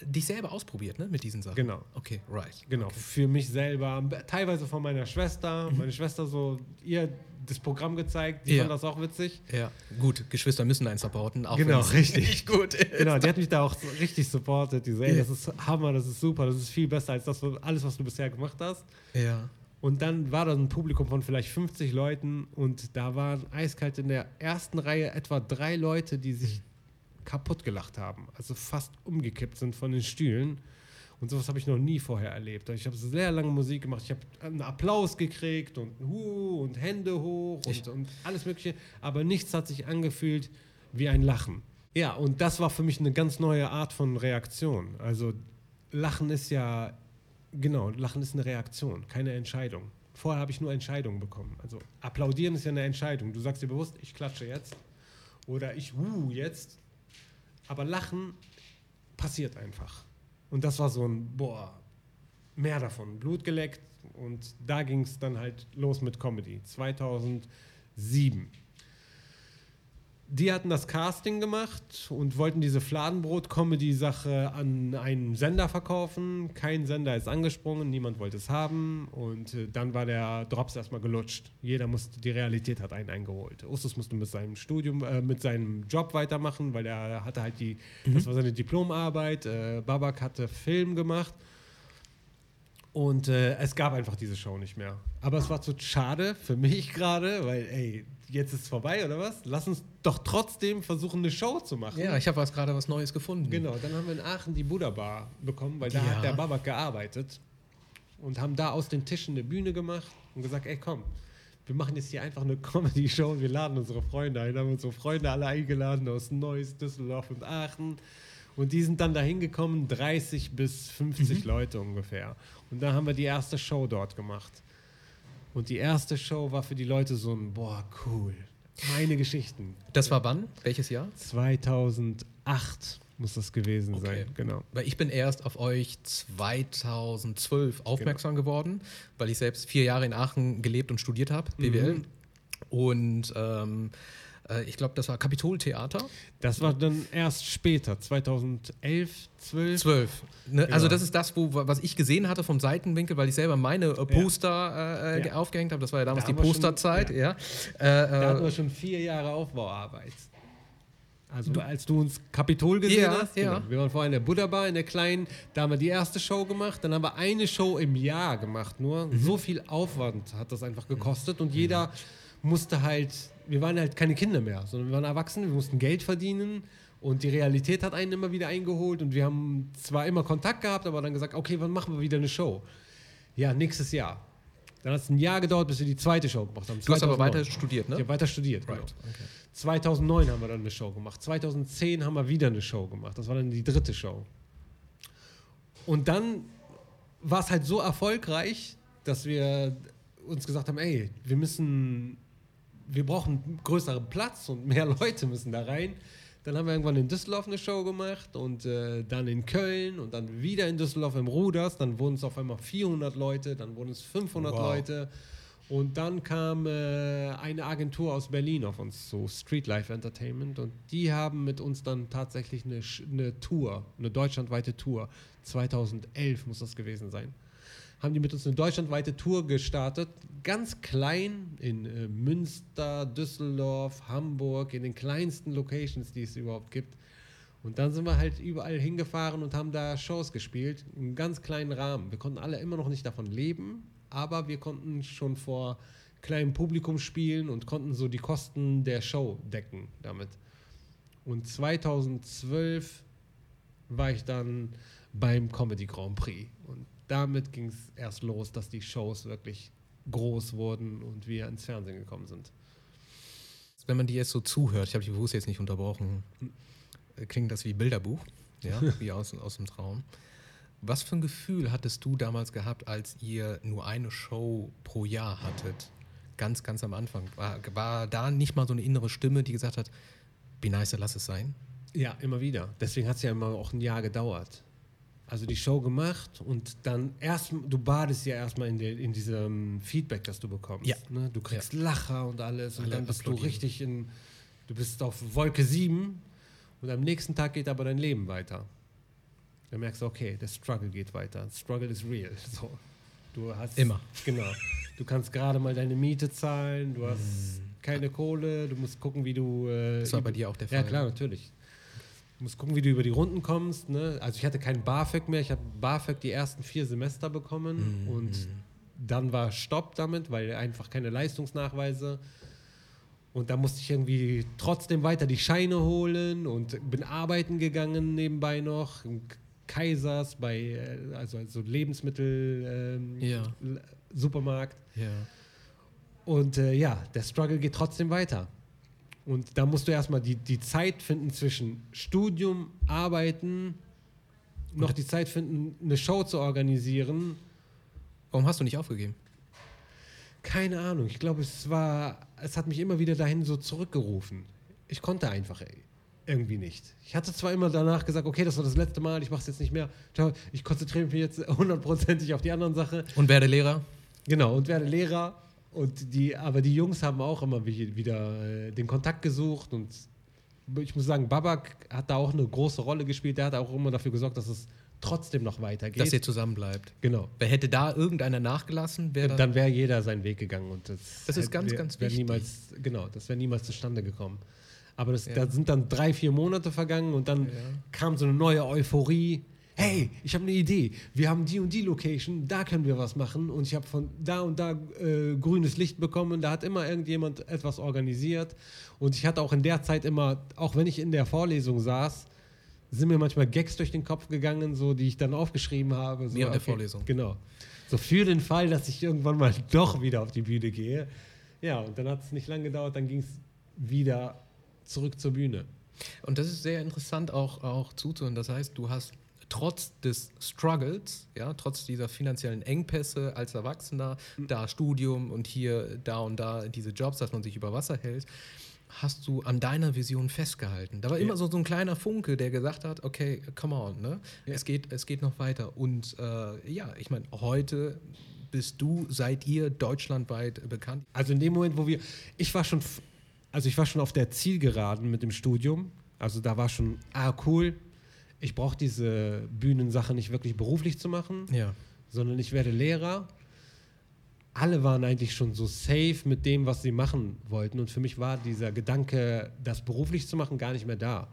dich selber ausprobiert, ne? Mit diesen Sachen. Genau. Okay, right. Genau, für mich selber, teilweise von meiner Schwester. Meine Schwester so, ihr das Programm gezeigt, die Ja. fand das auch witzig. Ja, gut, Geschwister müssen einen supporten, auch Genau, wenn richtig. nicht gut ist. Genau, die hat mich da auch so richtig supportet. Die so, ey, Ja. das ist Hammer, das ist super, das ist viel besser als das, alles, was du bisher gemacht hast. Ja. Und dann war da ein Publikum von vielleicht 50 Leuten und da waren eiskalt in der ersten Reihe etwa drei Leute, die sich kaputt gelacht haben. Also fast umgekippt sind von den Stühlen. Und sowas habe ich noch nie vorher erlebt. Ich habe sehr lange Musik gemacht. Ich habe einen Applaus gekriegt und Hu und Hände hoch und, und alles Mögliche. Aber nichts hat sich angefühlt wie ein Lachen. Ja, und das war für mich eine ganz neue Art von Reaktion. Also Lachen ist ja, genau, Lachen ist eine Reaktion, keine Entscheidung. Vorher habe ich nur Entscheidungen bekommen. Also applaudieren ist ja eine Entscheidung. Du sagst dir bewusst, ich klatsche jetzt oder ich wuh jetzt. Aber Lachen passiert einfach. Und das war so ein, boah, mehr davon, Blut geleckt. Und da ging es dann halt los mit Comedy. 2007 die hatten das Casting gemacht und wollten diese Fladenbrot-Comedy-Sache an einen Sender verkaufen. Kein Sender ist angesprungen, niemand wollte es haben. Und äh, dann war der Drops erstmal gelutscht. Jeder musste, die Realität hat einen eingeholt. Ustus musste mit seinem Studium, äh, mit seinem Job weitermachen, weil er hatte halt die, mhm. das war seine Diplomarbeit. Äh, Babak hatte Film gemacht. Und äh, es gab einfach diese Show nicht mehr. Aber es war zu schade für mich gerade, weil, ey, jetzt ist es vorbei oder was? Lass uns doch trotzdem versuchen, eine Show zu machen. Ja, ich habe was gerade was Neues gefunden. Genau, dann haben wir in Aachen die Buddha Bar bekommen, weil da ja. hat der Babak gearbeitet und haben da aus den Tischen eine Bühne gemacht und gesagt, ey komm, wir machen jetzt hier einfach eine Comedy-Show, wir laden unsere Freunde ein, haben unsere Freunde alle eingeladen aus Neuss, Düsseldorf und Aachen. Und die sind dann da hingekommen, 30 bis 50 mhm. Leute ungefähr. Und da haben wir die erste Show dort gemacht. Und die erste Show war für die Leute so ein, boah, cool. Meine Geschichten. Das war wann? Welches Jahr? 2008 muss das gewesen okay. sein, genau. Weil ich bin erst auf euch 2012 aufmerksam genau. geworden, weil ich selbst vier Jahre in Aachen gelebt und studiert habe, BWL. Mhm. Und ähm, äh, ich glaube, das war Kapitoltheater. Das war dann erst später, 2011, 12. 12. Ne? Genau. Also das ist das, wo, was ich gesehen hatte vom Seitenwinkel, weil ich selber meine äh, Poster ja. Äh, ja. aufgehängt habe. Das war ja damals da die Posterzeit. Schon, ja. ja. Äh, da hatten wir schon vier Jahre Aufbauarbeit. Also du, als du uns Kapitol gesehen ja, hast, ja. Genau. wir waren vorher in der Buddha Bar, in der kleinen, da haben wir die erste Show gemacht, dann haben wir eine Show im Jahr gemacht nur. Mhm. So viel Aufwand hat das einfach gekostet und jeder musste halt wir waren halt keine Kinder mehr, sondern wir waren Erwachsene, wir mussten Geld verdienen und die Realität hat einen immer wieder eingeholt und wir haben zwar immer Kontakt gehabt, aber dann gesagt, okay, wann machen wir wieder eine Show? Ja, nächstes Jahr. Dann hat es ein Jahr gedauert, bis wir die zweite Show gemacht haben. Du hast aber weiter studiert, ne? Ich habe weiter studiert, right. genau. Okay. 2009 haben wir dann eine Show gemacht. 2010 haben wir wieder eine Show gemacht. Das war dann die dritte Show. Und dann war es halt so erfolgreich, dass wir uns gesagt haben, ey, wir müssen wir brauchen größeren Platz und mehr Leute müssen da rein. Dann haben wir irgendwann in Düsseldorf eine Show gemacht und äh, dann in Köln und dann wieder in Düsseldorf im Ruders. Dann wurden es auf einmal 400 Leute, dann wurden es 500 wow. Leute. Und dann kam äh, eine Agentur aus Berlin auf uns zu, Street Life Entertainment. Und die haben mit uns dann tatsächlich eine, eine Tour, eine deutschlandweite Tour. 2011 muss das gewesen sein haben die mit uns eine deutschlandweite Tour gestartet. Ganz klein in äh, Münster, Düsseldorf, Hamburg, in den kleinsten Locations, die es überhaupt gibt. Und dann sind wir halt überall hingefahren und haben da Shows gespielt, im ganz kleinen Rahmen. Wir konnten alle immer noch nicht davon leben, aber wir konnten schon vor kleinem Publikum spielen und konnten so die Kosten der Show decken damit. Und 2012 war ich dann beim Comedy Grand Prix. Und damit ging es erst los, dass die Shows wirklich groß wurden und wir ins Fernsehen gekommen sind. Wenn man die jetzt so zuhört, ich habe die bewusst jetzt nicht unterbrochen, klingt das wie Bilderbuch, ja, wie aus, aus dem Traum. Was für ein Gefühl hattest du damals gehabt, als ihr nur eine Show pro Jahr hattet? Ganz, ganz am Anfang. War, war da nicht mal so eine innere Stimme, die gesagt hat, wie nice, lass es sein? Ja, immer wieder. Deswegen hat es ja immer auch ein Jahr gedauert also die Show gemacht und dann erst, du badest ja erstmal in, in diesem Feedback, das du bekommst. Ja. Ne? Du kriegst ja. Lacher und alles und Alle dann bist du richtig in, du bist auf Wolke 7 und am nächsten Tag geht aber dein Leben weiter. Dann merkst du, okay, der Struggle geht weiter. Struggle is real. So. Du hast immer. Genau. Du kannst gerade mal deine Miete zahlen, du hast mm. keine Kohle, du musst gucken, wie du. Äh, das war bei dir auch der Fall. Ja, klar, natürlich. Du musst gucken, wie du über die Runden kommst. Ne? Also ich hatte kein BAföG mehr. Ich habe BAföG die ersten vier Semester bekommen mhm. und dann war Stopp damit, weil einfach keine Leistungsnachweise. Und da musste ich irgendwie trotzdem weiter die Scheine holen und bin arbeiten gegangen nebenbei noch. Kaisers bei, äh, also, also Lebensmittel, ähm, Ja. Supermarkt. Ja. Und äh, ja, der Struggle geht trotzdem weiter. Und da musst du erstmal die, die Zeit finden zwischen Studium, Arbeiten, noch die Zeit finden, eine Show zu organisieren. Warum hast du nicht aufgegeben? Keine Ahnung. Ich glaube, es war, es hat mich immer wieder dahin so zurückgerufen. Ich konnte einfach irgendwie nicht. Ich hatte zwar immer danach gesagt, okay, das war das letzte Mal, ich mache es jetzt nicht mehr. Ich konzentriere mich jetzt hundertprozentig auf die anderen Sachen. Und werde Lehrer? Genau, und werde Lehrer. Und die, aber die Jungs haben auch immer wie- wieder äh, den Kontakt gesucht. Und ich muss sagen, Babak hat da auch eine große Rolle gespielt. Der hat auch immer dafür gesorgt, dass es trotzdem noch weitergeht. Dass ihr zusammen bleibt. genau. Wer hätte da irgendeiner nachgelassen, wäre Dann wäre jeder seinen Weg gegangen. Und das, Das ist ganz, wär- ganz wär wichtig. Niemals, genau, das wäre niemals zustande gekommen. Aber das, Ja. da sind dann drei, vier Monate vergangen und dann kam so eine neue Euphorie. Hey, ich habe eine Idee. Wir haben die und die Location, da können wir was machen. Und ich habe von da und da äh, grünes Licht bekommen. Da hat immer irgendjemand etwas organisiert. Und ich hatte auch in der Zeit immer, auch wenn ich in der Vorlesung saß, sind mir manchmal Gags durch den Kopf gegangen, so die ich dann aufgeschrieben habe. So, Während der Vorlesung. Genau. So für den Fall, dass ich irgendwann mal doch wieder auf die Bühne gehe. Ja, und dann hat es nicht lange gedauert, dann ging es wieder zurück zur Bühne. Und das ist sehr interessant auch, auch zuzuhören. Das heißt, du hast trotz des Struggles, ja, trotz dieser finanziellen Engpässe als Erwachsener, da Studium und hier, da und da diese Jobs, dass man sich über Wasser hält, hast du an deiner Vision festgehalten. Da war Ja. immer so, so ein kleiner Funke, der gesagt hat, okay, come on, ne? Ja. es, geht, es geht noch weiter. Und äh, ja, ich meine, heute bist du, seid ihr deutschlandweit bekannt. Also in dem Moment, wo wir, ich war schon, also ich war schon auf der Zielgeraden mit dem Studium. Also da war schon, ah cool, ich brauche diese Bühnensache nicht wirklich beruflich zu machen. Ja. sondern ich werde Lehrer. Alle waren eigentlich schon so safe mit dem, was sie machen wollten. Und für mich war dieser Gedanke, das beruflich zu machen, gar nicht mehr da.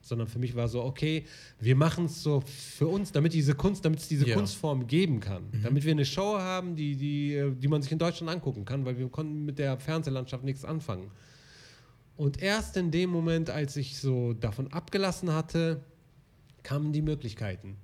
Sondern für mich war so, okay, wir machen es so für uns, damit diese Kunst, damit es diese Ja. Kunstform geben kann. Mhm. Damit wir eine Show haben, die, die, die man sich in Deutschland angucken kann, weil wir konnten mit der Fernsehlandschaft nichts anfangen. Und erst in dem Moment, als ich so davon abgelassen hatte, kamen die Möglichkeiten.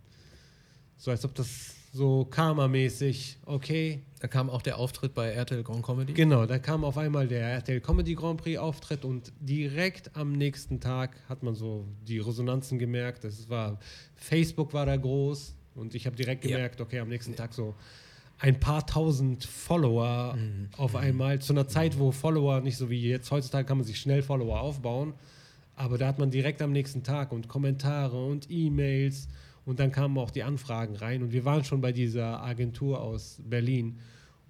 So als ob das so karmamäßig, okay. Da kam auch der Auftritt bei RTL Grand Comedy. Genau, da kam auf einmal der RTL Comedy Grand Prix Auftritt und direkt am nächsten Tag hat man so die Resonanzen gemerkt. Das war, Facebook war da groß und ich habe direkt Ja. gemerkt, okay, am nächsten Tag so ein paar tausend Follower auf einmal. Zu einer Zeit, wo Follower nicht so wie jetzt, heutzutage kann man sich schnell Follower aufbauen. Aber da hat man direkt am nächsten Tag und Kommentare und E-Mails und dann kamen auch die Anfragen rein und wir waren schon bei dieser Agentur aus Berlin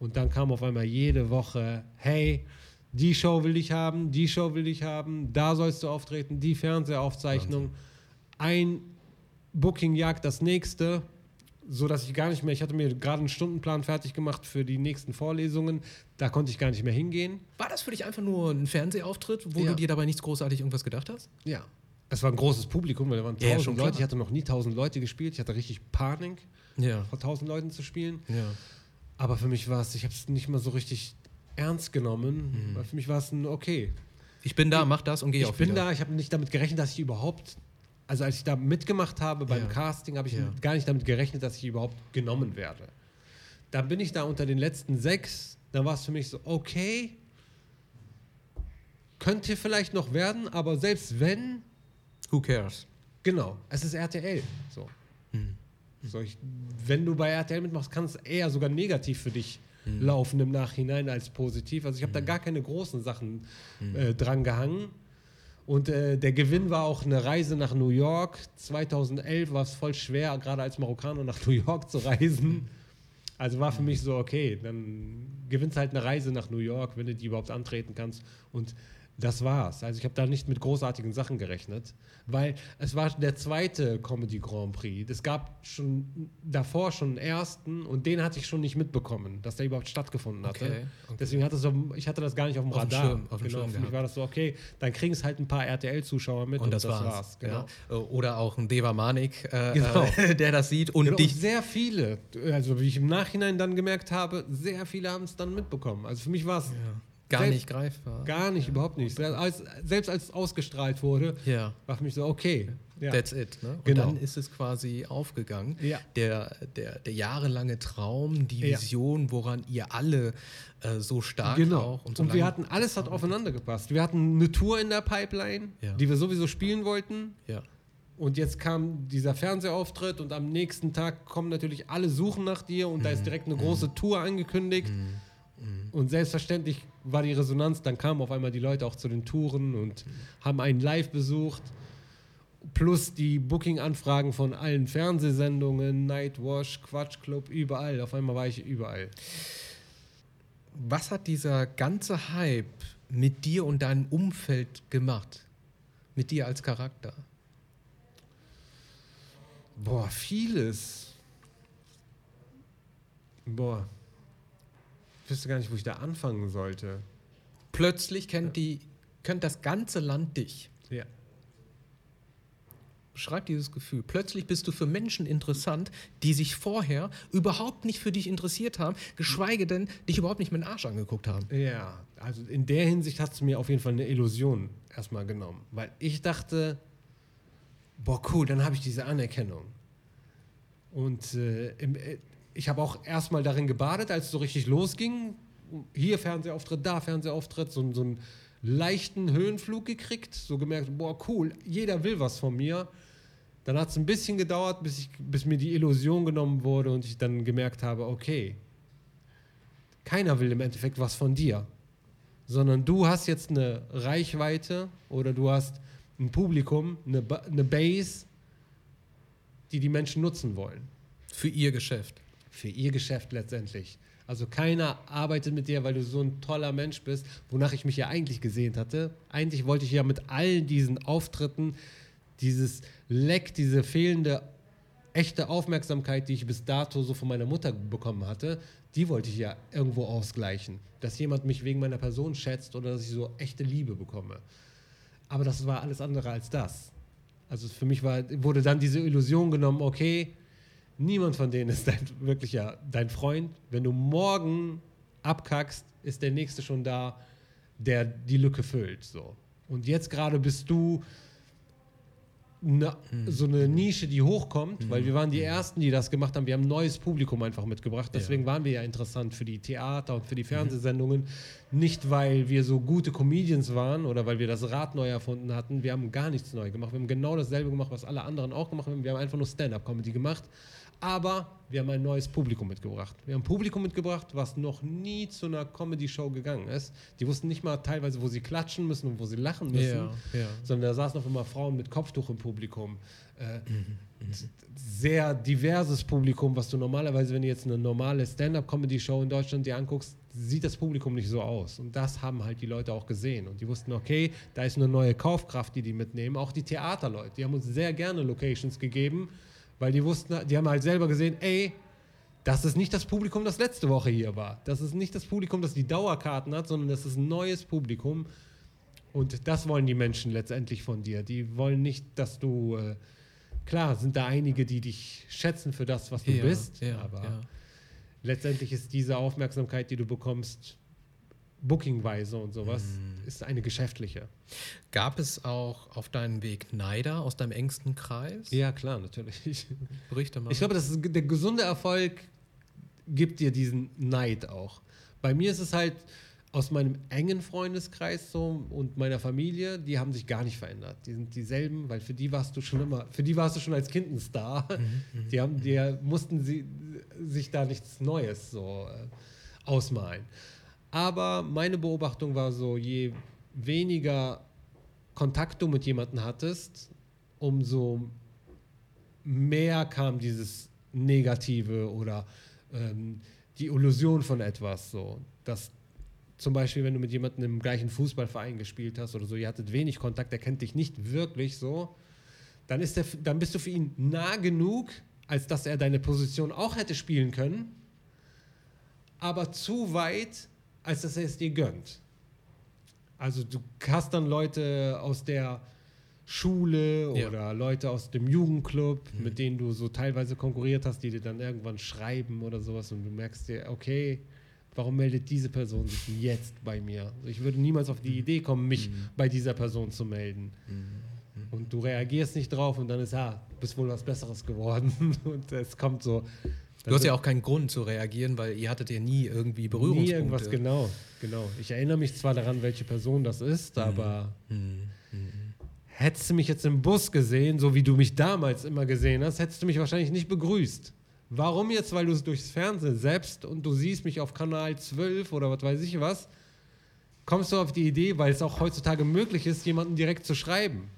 und dann kam auf einmal jede Woche, hey, die Show will ich haben, die Show will ich haben, da sollst du auftreten, die Fernsehaufzeichnung, ein Booking jagt das nächste, so dass ich gar nicht mehr, ich hatte mir gerade einen Stundenplan fertig gemacht für die nächsten Vorlesungen, da konnte ich gar nicht mehr hingehen. War das für dich einfach nur ein Fernsehauftritt, wo Ja. du dir dabei nichts großartig irgendwas gedacht hast? Ja. Es war ein großes Publikum, weil da waren Ja, ja, tausend schon Leute. Ich hatte noch nie tausend Leute gespielt. Ich hatte richtig Panik, Ja. vor tausend Leuten zu spielen. Ja. Aber für mich war es, ich habe es nicht mal so richtig ernst genommen. Mhm. Für mich war es ein okay. Ich bin da, mach das und geh Ich auch bin wieder. da, ich habe nicht damit gerechnet, dass ich überhaupt, also als ich da mitgemacht habe beim Ja. Casting, habe ich Ja. gar nicht damit gerechnet, dass ich überhaupt genommen werde. Dann bin ich da unter den letzten sechs, dann war es für mich so, okay, könnte vielleicht noch werden, aber selbst wenn, Who cares? Genau, es ist RTL. So. Hm. So, ich, wenn du bei RTL mitmachst, kann es eher sogar negativ für dich laufen im Nachhinein als positiv. Also ich habe da gar keine großen Sachen äh, dran gehangen. Und äh, der Gewinn war auch eine Reise nach New York. 2011 war es voll schwer, gerade als Marokkaner nach New York zu reisen. Also war für mich so, okay, dann gewinnst halt eine Reise nach New York, wenn du die überhaupt antreten kannst. Und das war's. Also ich habe da nicht mit großartigen Sachen gerechnet, weil es war der zweite Comedy Grand Prix. Es gab schon davor schon einen ersten und den hatte ich schon nicht mitbekommen, dass der überhaupt stattgefunden hatte. Okay, okay. Deswegen hatte so, ich hatte das gar nicht auf dem Auf Radar. Schirm, auf genau, Schirm für mich war das so, okay, dann kriegen es halt ein paar RTL-Zuschauer mit Und das, war's. Genau. Ja. Oder auch ein Deva Manik, äh, Genau. äh, der das sieht und Genau, dich. und sehr viele, also wie ich im Nachhinein dann gemerkt habe, sehr viele haben es dann mitbekommen. Also für mich war es Gar selbst, nicht greifbar. Gar nicht, überhaupt nicht. Selbst als, selbst als es ausgestrahlt wurde, Ja. war für mich so, okay. Ja. That's it. Ne? Und Genau. dann ist es quasi aufgegangen. Ja. Der, der, der jahrelange Traum, die Ja. Vision, woran ihr alle äh, so stark Genau. auch Und, so wir lang- hatten, alles hat aufeinander gepasst. Wir hatten eine Tour in der Pipeline, Ja. die wir sowieso spielen wollten. Ja. Und jetzt kam dieser Fernsehauftritt und am nächsten Tag kommen natürlich alle suchen nach dir und Mhm. da ist direkt eine große Tour angekündigt. Und selbstverständlich war die Resonanz, dann kamen auf einmal die Leute auch zu den Touren und haben einen live besucht. Plus die Booking-Anfragen von allen Fernsehsendungen, Nightwash, Quatsch Club, überall. Auf einmal war ich überall. Was hat dieser ganze Hype mit dir und deinem Umfeld gemacht? Mit dir als Charakter? Boah, vieles. Boah. Ich wüsste gar nicht, wo ich da anfangen sollte. Plötzlich kennt, die, kennt das ganze Land dich. Ja. Beschreib dieses Gefühl. Plötzlich bist du für Menschen interessant, die sich vorher überhaupt nicht für dich interessiert haben, geschweige denn dich überhaupt nicht mit dem Arsch angeguckt haben. Ja, also in der Hinsicht hat es mir auf jeden Fall eine Illusion erstmal genommen. Weil ich dachte, boah, cool, dann habe ich diese Anerkennung. Und äh, im, äh, ich habe auch erstmal darin gebadet, als es so richtig losging. Hier Fernsehauftritt, da Fernsehauftritt, so, so einen leichten Höhenflug gekriegt. So gemerkt, boah, cool, jeder will was von mir. Dann hat es ein bisschen gedauert, bis, ich, bis mir die Illusion genommen wurde und ich dann gemerkt habe, okay, keiner will im Endeffekt was von dir, sondern du hast jetzt eine Reichweite oder du hast ein Publikum, eine, Ba- eine Base, die die Menschen nutzen wollen. Für ihr Geschäft. Für ihr Geschäft letztendlich. Also keiner arbeitet mit dir, weil du so ein toller Mensch bist, wonach ich mich ja eigentlich gesehnt hatte. Eigentlich wollte ich ja mit all diesen Auftritten dieses Leck, diese fehlende echte Aufmerksamkeit, die ich bis dato so von meiner Mutter bekommen hatte, die wollte ich ja irgendwo ausgleichen. Dass jemand mich wegen meiner Person schätzt oder dass ich so echte Liebe bekomme. Aber das war alles andere als das. Also für mich war, wurde dann diese Illusion genommen, okay, niemand von denen ist dein, wirklich ja dein Freund. Wenn du morgen abkackst, ist der Nächste schon da, der die Lücke füllt. So. Und jetzt gerade bist du ne, so eine Nische, die hochkommt, weil wir waren die Ersten, die das gemacht haben. Wir haben ein neues Publikum einfach mitgebracht. Deswegen waren wir ja interessant für die Theater und für die Fernsehsendungen. Nicht, weil wir so gute Comedians waren oder weil wir das Rad neu erfunden hatten. Wir haben gar nichts neu gemacht. Wir haben genau dasselbe gemacht, was alle anderen auch gemacht haben. Wir haben einfach nur Stand-up-Comedy gemacht. Aber wir haben ein neues Publikum mitgebracht. Wir haben ein Publikum mitgebracht, was noch nie zu einer Comedy-Show gegangen ist. Die wussten nicht mal teilweise, wo sie klatschen müssen und wo sie lachen müssen Ja, ja. sondern da saßen auf immer Frauen mit Kopftuch im Publikum. Äh, Mhm, Sehr diverses Publikum, was du normalerweise, wenn du jetzt eine normale Stand-up-Comedy-Show in Deutschland dir anguckst, sieht das Publikum nicht so aus. Und das haben halt die Leute auch gesehen. Und die wussten, okay, da ist eine neue Kaufkraft, die die mitnehmen. Auch die Theaterleute, die haben uns sehr gerne Locations gegeben, weil die wussten, die haben halt selber gesehen, ey, das ist nicht das Publikum, das letzte Woche hier war. Das ist nicht das Publikum, das die Dauerkarten hat, sondern das ist ein neues Publikum. Und das wollen die Menschen letztendlich von dir. Die wollen nicht, dass du. Äh, klar, sind da einige, die dich schätzen für das, was du Ja, bist. ja, aber ja. letztendlich ist diese Aufmerksamkeit, die du bekommst, bookingweise und sowas, Mhm. ist eine geschäftliche. Gab es auch auf deinem Weg Neider aus deinem engsten Kreis? Ja, klar, natürlich. Berichte mal. Ich glaube, das ist, der gesunde Erfolg gibt dir diesen Neid auch. Bei mir ist es halt aus meinem engen Freundeskreis so und meiner Familie, die haben sich gar nicht verändert. Die sind dieselben, weil für die warst du schon immer, für die warst du schon als Kind ein Star. Die haben, die mussten sie sich da nichts Neues so äh, ausmalen. Aber meine Beobachtung war so, je weniger Kontakt du mit jemandem hattest, umso mehr kam dieses Negative oder ähm, die Illusion von etwas. So, dass zum Beispiel, wenn du mit jemandem im gleichen Fußballverein gespielt hast oder so, ihr hattet wenig Kontakt, der kennt dich nicht wirklich so, dann, ist der, dann bist du für ihn nah genug, als dass er deine Position auch hätte spielen können, aber zu weit, als dass er es dir gönnt. Also du hast dann Leute aus der Schule Ja. oder Leute aus dem Jugendclub, mit denen du so teilweise konkurriert hast, die dir dann irgendwann schreiben oder sowas und du merkst dir, okay, Warum meldet diese Person sich jetzt bei mir? Also ich würde niemals auf die Idee kommen, mich Mhm. bei dieser Person zu melden. Und du reagierst nicht drauf und dann ist, ja, bist wohl was Besseres geworden. Und es kommt so. Du hast ja auch keinen Grund zu reagieren, weil ihr hattet ja nie irgendwie Berührungspunkte. Nie irgendwas, genau, genau. Ich erinnere mich zwar daran, welche Person das ist, Mhm. aber hättest du mich jetzt im Bus gesehen, so wie du mich damals immer gesehen hast, hättest du mich wahrscheinlich nicht begrüßt. Warum jetzt? Weil du es durchs Fernsehen selbst und du siehst mich auf Kanal 12 oder was weiß ich was, kommst du auf die Idee, weil es auch heutzutage möglich ist, jemanden direkt zu schreiben.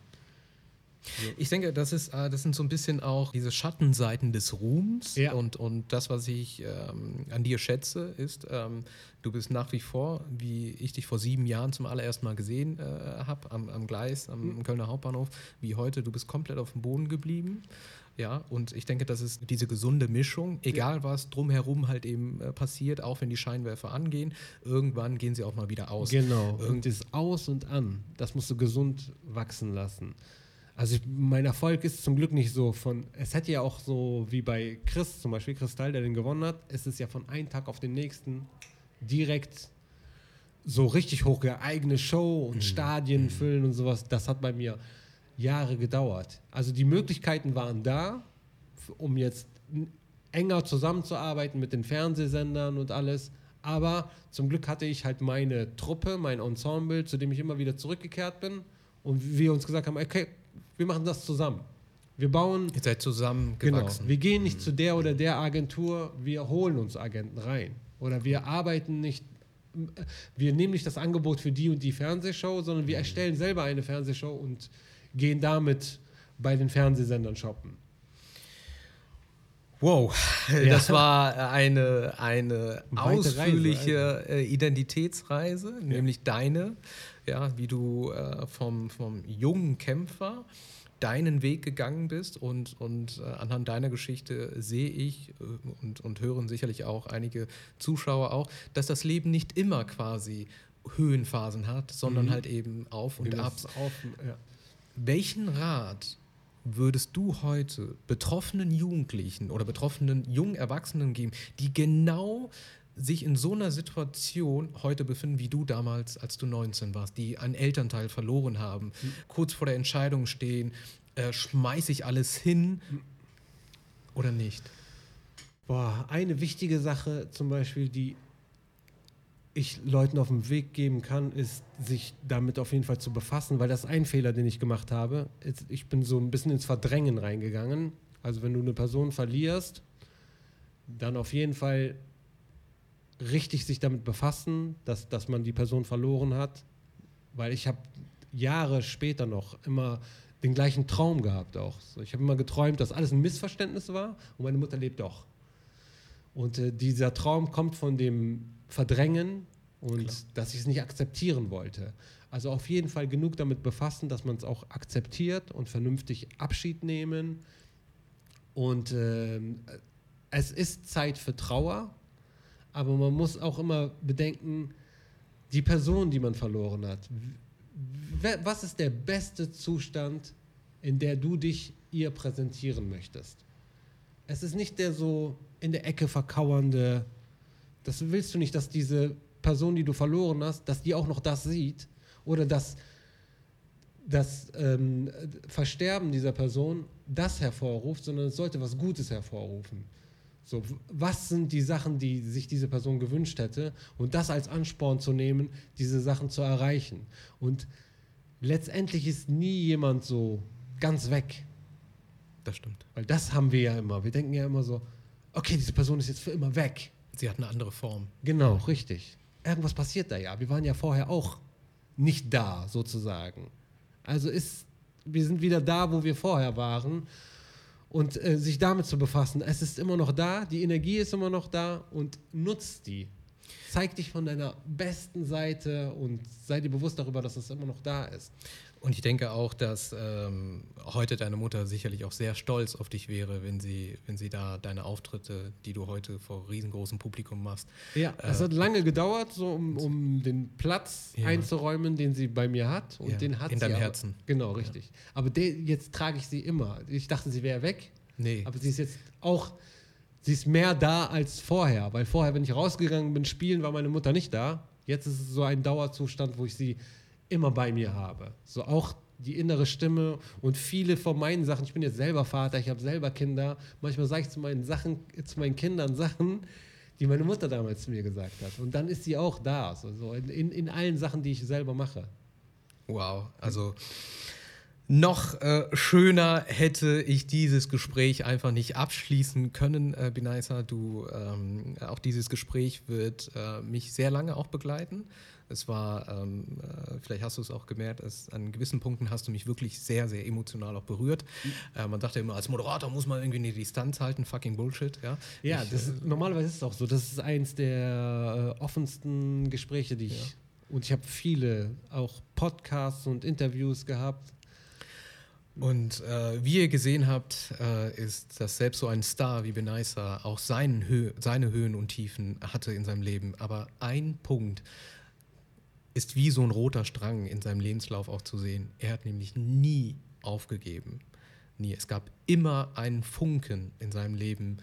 Ich denke, das, ist, äh, das sind so ein bisschen auch diese Schattenseiten des Ruhms. Ja. Und, und das, was ich ähm, an dir schätze, ist, ähm, du bist nach wie vor, wie ich dich vor sieben Jahren zum allerersten Mal gesehen äh, habe, am, am Gleis, am Kölner Hauptbahnhof, wie heute. Du bist komplett auf dem Boden geblieben. Ja, und ich denke, das ist diese gesunde Mischung, egal was drumherum halt eben äh, passiert, auch wenn die Scheinwerfer angehen, irgendwann gehen sie auch mal wieder aus. Genau. Irgend- Und das Aus und An, das musst du gesund wachsen lassen. Also ich, mein Erfolg ist zum Glück nicht so von, es hätte ja auch so wie bei Chris zum Beispiel, Kristall, der den gewonnen hat, es ist ja von einem Tag auf den nächsten direkt so richtig hoch, eigene Show und Stadien füllen und sowas. Das hat bei mir Jahre gedauert. Also die Möglichkeiten waren da, um jetzt enger zusammenzuarbeiten mit den Fernsehsendern und alles. Aber zum Glück hatte ich halt meine Truppe, mein Ensemble, zu dem ich immer wieder zurückgekehrt bin. Und wir uns gesagt haben, okay, wir machen das zusammen. Wir bauen Ihr seid zusammen Genau. gewachsen. Wir gehen nicht zu der oder der Agentur, wir holen uns Agenten rein. Oder wir arbeiten nicht, wir nehmen nicht das Angebot für die und die Fernsehshow, sondern wir erstellen selber eine Fernsehshow und gehen damit bei den Fernsehsendern shoppen. Wow, Ja. das war eine, eine Weite Reise, ausführliche äh, Identitätsreise, nämlich deine, ja, wie du äh, vom, vom jungen Kämpfer deinen Weg gegangen bist und, und äh, anhand deiner Geschichte sehe ich äh, und, und hören sicherlich auch einige Zuschauer auch, dass das Leben nicht immer quasi Höhenphasen hat, sondern Mhm. halt eben Auf und Auf, ja. Welchen Rat würdest du heute betroffenen Jugendlichen oder betroffenen jungen Erwachsenen geben, die genau sich in so einer Situation heute befinden, wie du damals, als du 19 warst, die einen Elternteil verloren haben, kurz vor der Entscheidung stehen, äh, schmeiße ich alles hin oder nicht? Boah, eine wichtige Sache zum Beispiel, die ich Leuten auf den Weg geben kann, ist, sich damit auf jeden Fall zu befassen, weil das ist ein Fehler, den ich gemacht habe. Ich bin so ein bisschen ins Verdrängen reingegangen. Also wenn du eine Person verlierst, dann auf jeden Fall richtig sich damit befassen, dass, dass man die Person verloren hat. Weil ich habe Jahre später noch immer den gleichen Traum gehabt auch. Ich habe immer geträumt, dass alles ein Missverständnis war und meine Mutter lebt doch. Und äh, dieser Traum kommt von dem Verdrängen und Klar. dass ich es nicht akzeptieren wollte. Also auf jeden Fall genug damit befassen, dass man es auch akzeptiert und vernünftig Abschied nehmen. Und ähm, es ist Zeit für Trauer, aber man muss auch immer bedenken, die Person, die man verloren hat. Was ist der beste Zustand, in der du dich ihr präsentieren möchtest? Es ist nicht der so in der Ecke verkauernde, das willst du nicht, dass diese Person, die du verloren hast, dass die auch noch das sieht oder dass das ähm, Versterben dieser Person das hervorruft, sondern es sollte was Gutes hervorrufen. So, was sind die Sachen, die sich diese Person gewünscht hätte und das als Ansporn zu nehmen, diese Sachen zu erreichen. Und letztendlich ist nie jemand so ganz weg. Das stimmt. Weil das haben wir ja immer. Wir denken ja immer so, okay, diese Person ist jetzt für immer weg. Sie hat eine andere Form. Genau, richtig. Irgendwas passiert da ja. Wir waren ja vorher auch nicht da, sozusagen. Also ist, wir sind wieder da, wo wir vorher waren. Und äh, sich damit zu befassen, es ist immer noch da, die Energie ist immer noch da und nutzt die. Zeig dich von deiner besten Seite und sei dir bewusst darüber, dass es immer noch da ist. Und ich denke auch, dass ähm, heute deine Mutter sicherlich auch sehr stolz auf dich wäre, wenn sie, wenn sie da deine Auftritte, die du heute vor riesengroßem Publikum machst, Ja, es hat lange gedauert, so um, um den Platz Ja. einzuräumen, den sie bei mir hat. Und Ja, den hat in sie deinem aber, Herzen. Genau, richtig. Aber de, jetzt trage ich sie immer. Ich dachte, sie wäre weg, nee, aber sie ist jetzt auch sie ist mehr da als vorher, weil vorher, wenn ich rausgegangen bin, spielen, war meine Mutter nicht da. Jetzt ist es so ein Dauerzustand, wo ich sie immer bei mir habe. So auch die innere Stimme und viele von meinen Sachen, ich bin jetzt selber Vater, ich habe selber Kinder, manchmal sage ich zu meinen Sachen, zu meinen Kindern Sachen, die meine Mutter damals zu mir gesagt hat. Und dann ist sie auch da, so, so in, in allen Sachen, die ich selber mache. Wow, also noch äh, schöner hätte ich dieses Gespräch einfach nicht abschließen können, äh, Benaisa. Du, ähm, auch dieses Gespräch wird äh, mich sehr lange auch begleiten. Es war, ähm, äh, vielleicht hast du es auch gemerkt, es, an gewissen Punkten hast du mich wirklich sehr, sehr emotional auch berührt. Mhm. man dachte immer, als Moderator muss man irgendwie eine Distanz halten, fucking Bullshit. Ja, ja ich, das ist, normalerweise ist es auch so. Das ist eins der äh, offensten Gespräche, die ich. Ja. Und ich habe viele auch Podcasts und Interviews gehabt und äh, wie ihr gesehen habt, äh, ist, dass selbst so ein Star wie Benaisa auch seinen Hö seine Höhen und Tiefen hatte in seinem Leben. Aber ein Punkt ist wie so ein roter Strang in seinem Lebenslauf auch zu sehen. Er hat nämlich nie aufgegeben. Nie. Es gab immer einen Funken in seinem Leben,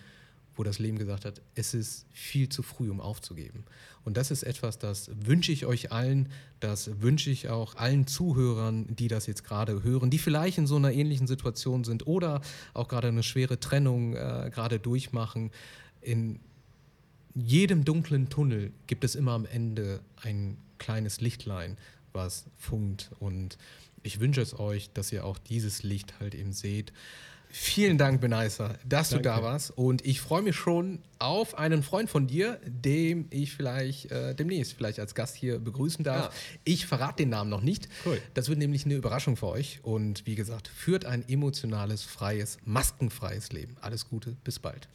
wo das Leben gesagt hat, es ist viel zu früh, um aufzugeben. Und das ist etwas, das wünsche ich euch allen, das wünsche ich auch allen Zuhörern, die das jetzt gerade hören, die vielleicht in so einer ähnlichen Situation sind oder auch gerade eine schwere Trennung äh, gerade durchmachen. In jedem dunklen Tunnel gibt es immer am Ende ein kleines Lichtlein, was funkt. Und ich wünsche es euch, dass ihr auch dieses Licht halt eben seht. Vielen Dank, Benaisa, dass Danke. du da warst. Und ich freue mich schon auf einen Freund von dir, dem ich vielleicht äh, demnächst vielleicht als Gast hier begrüßen darf. Ja. Ich verrate den Namen noch nicht. Cool. Das wird nämlich eine Überraschung für euch. Und wie gesagt, führt ein emotionales, freies, maskenfreies Leben. Alles Gute, bis bald.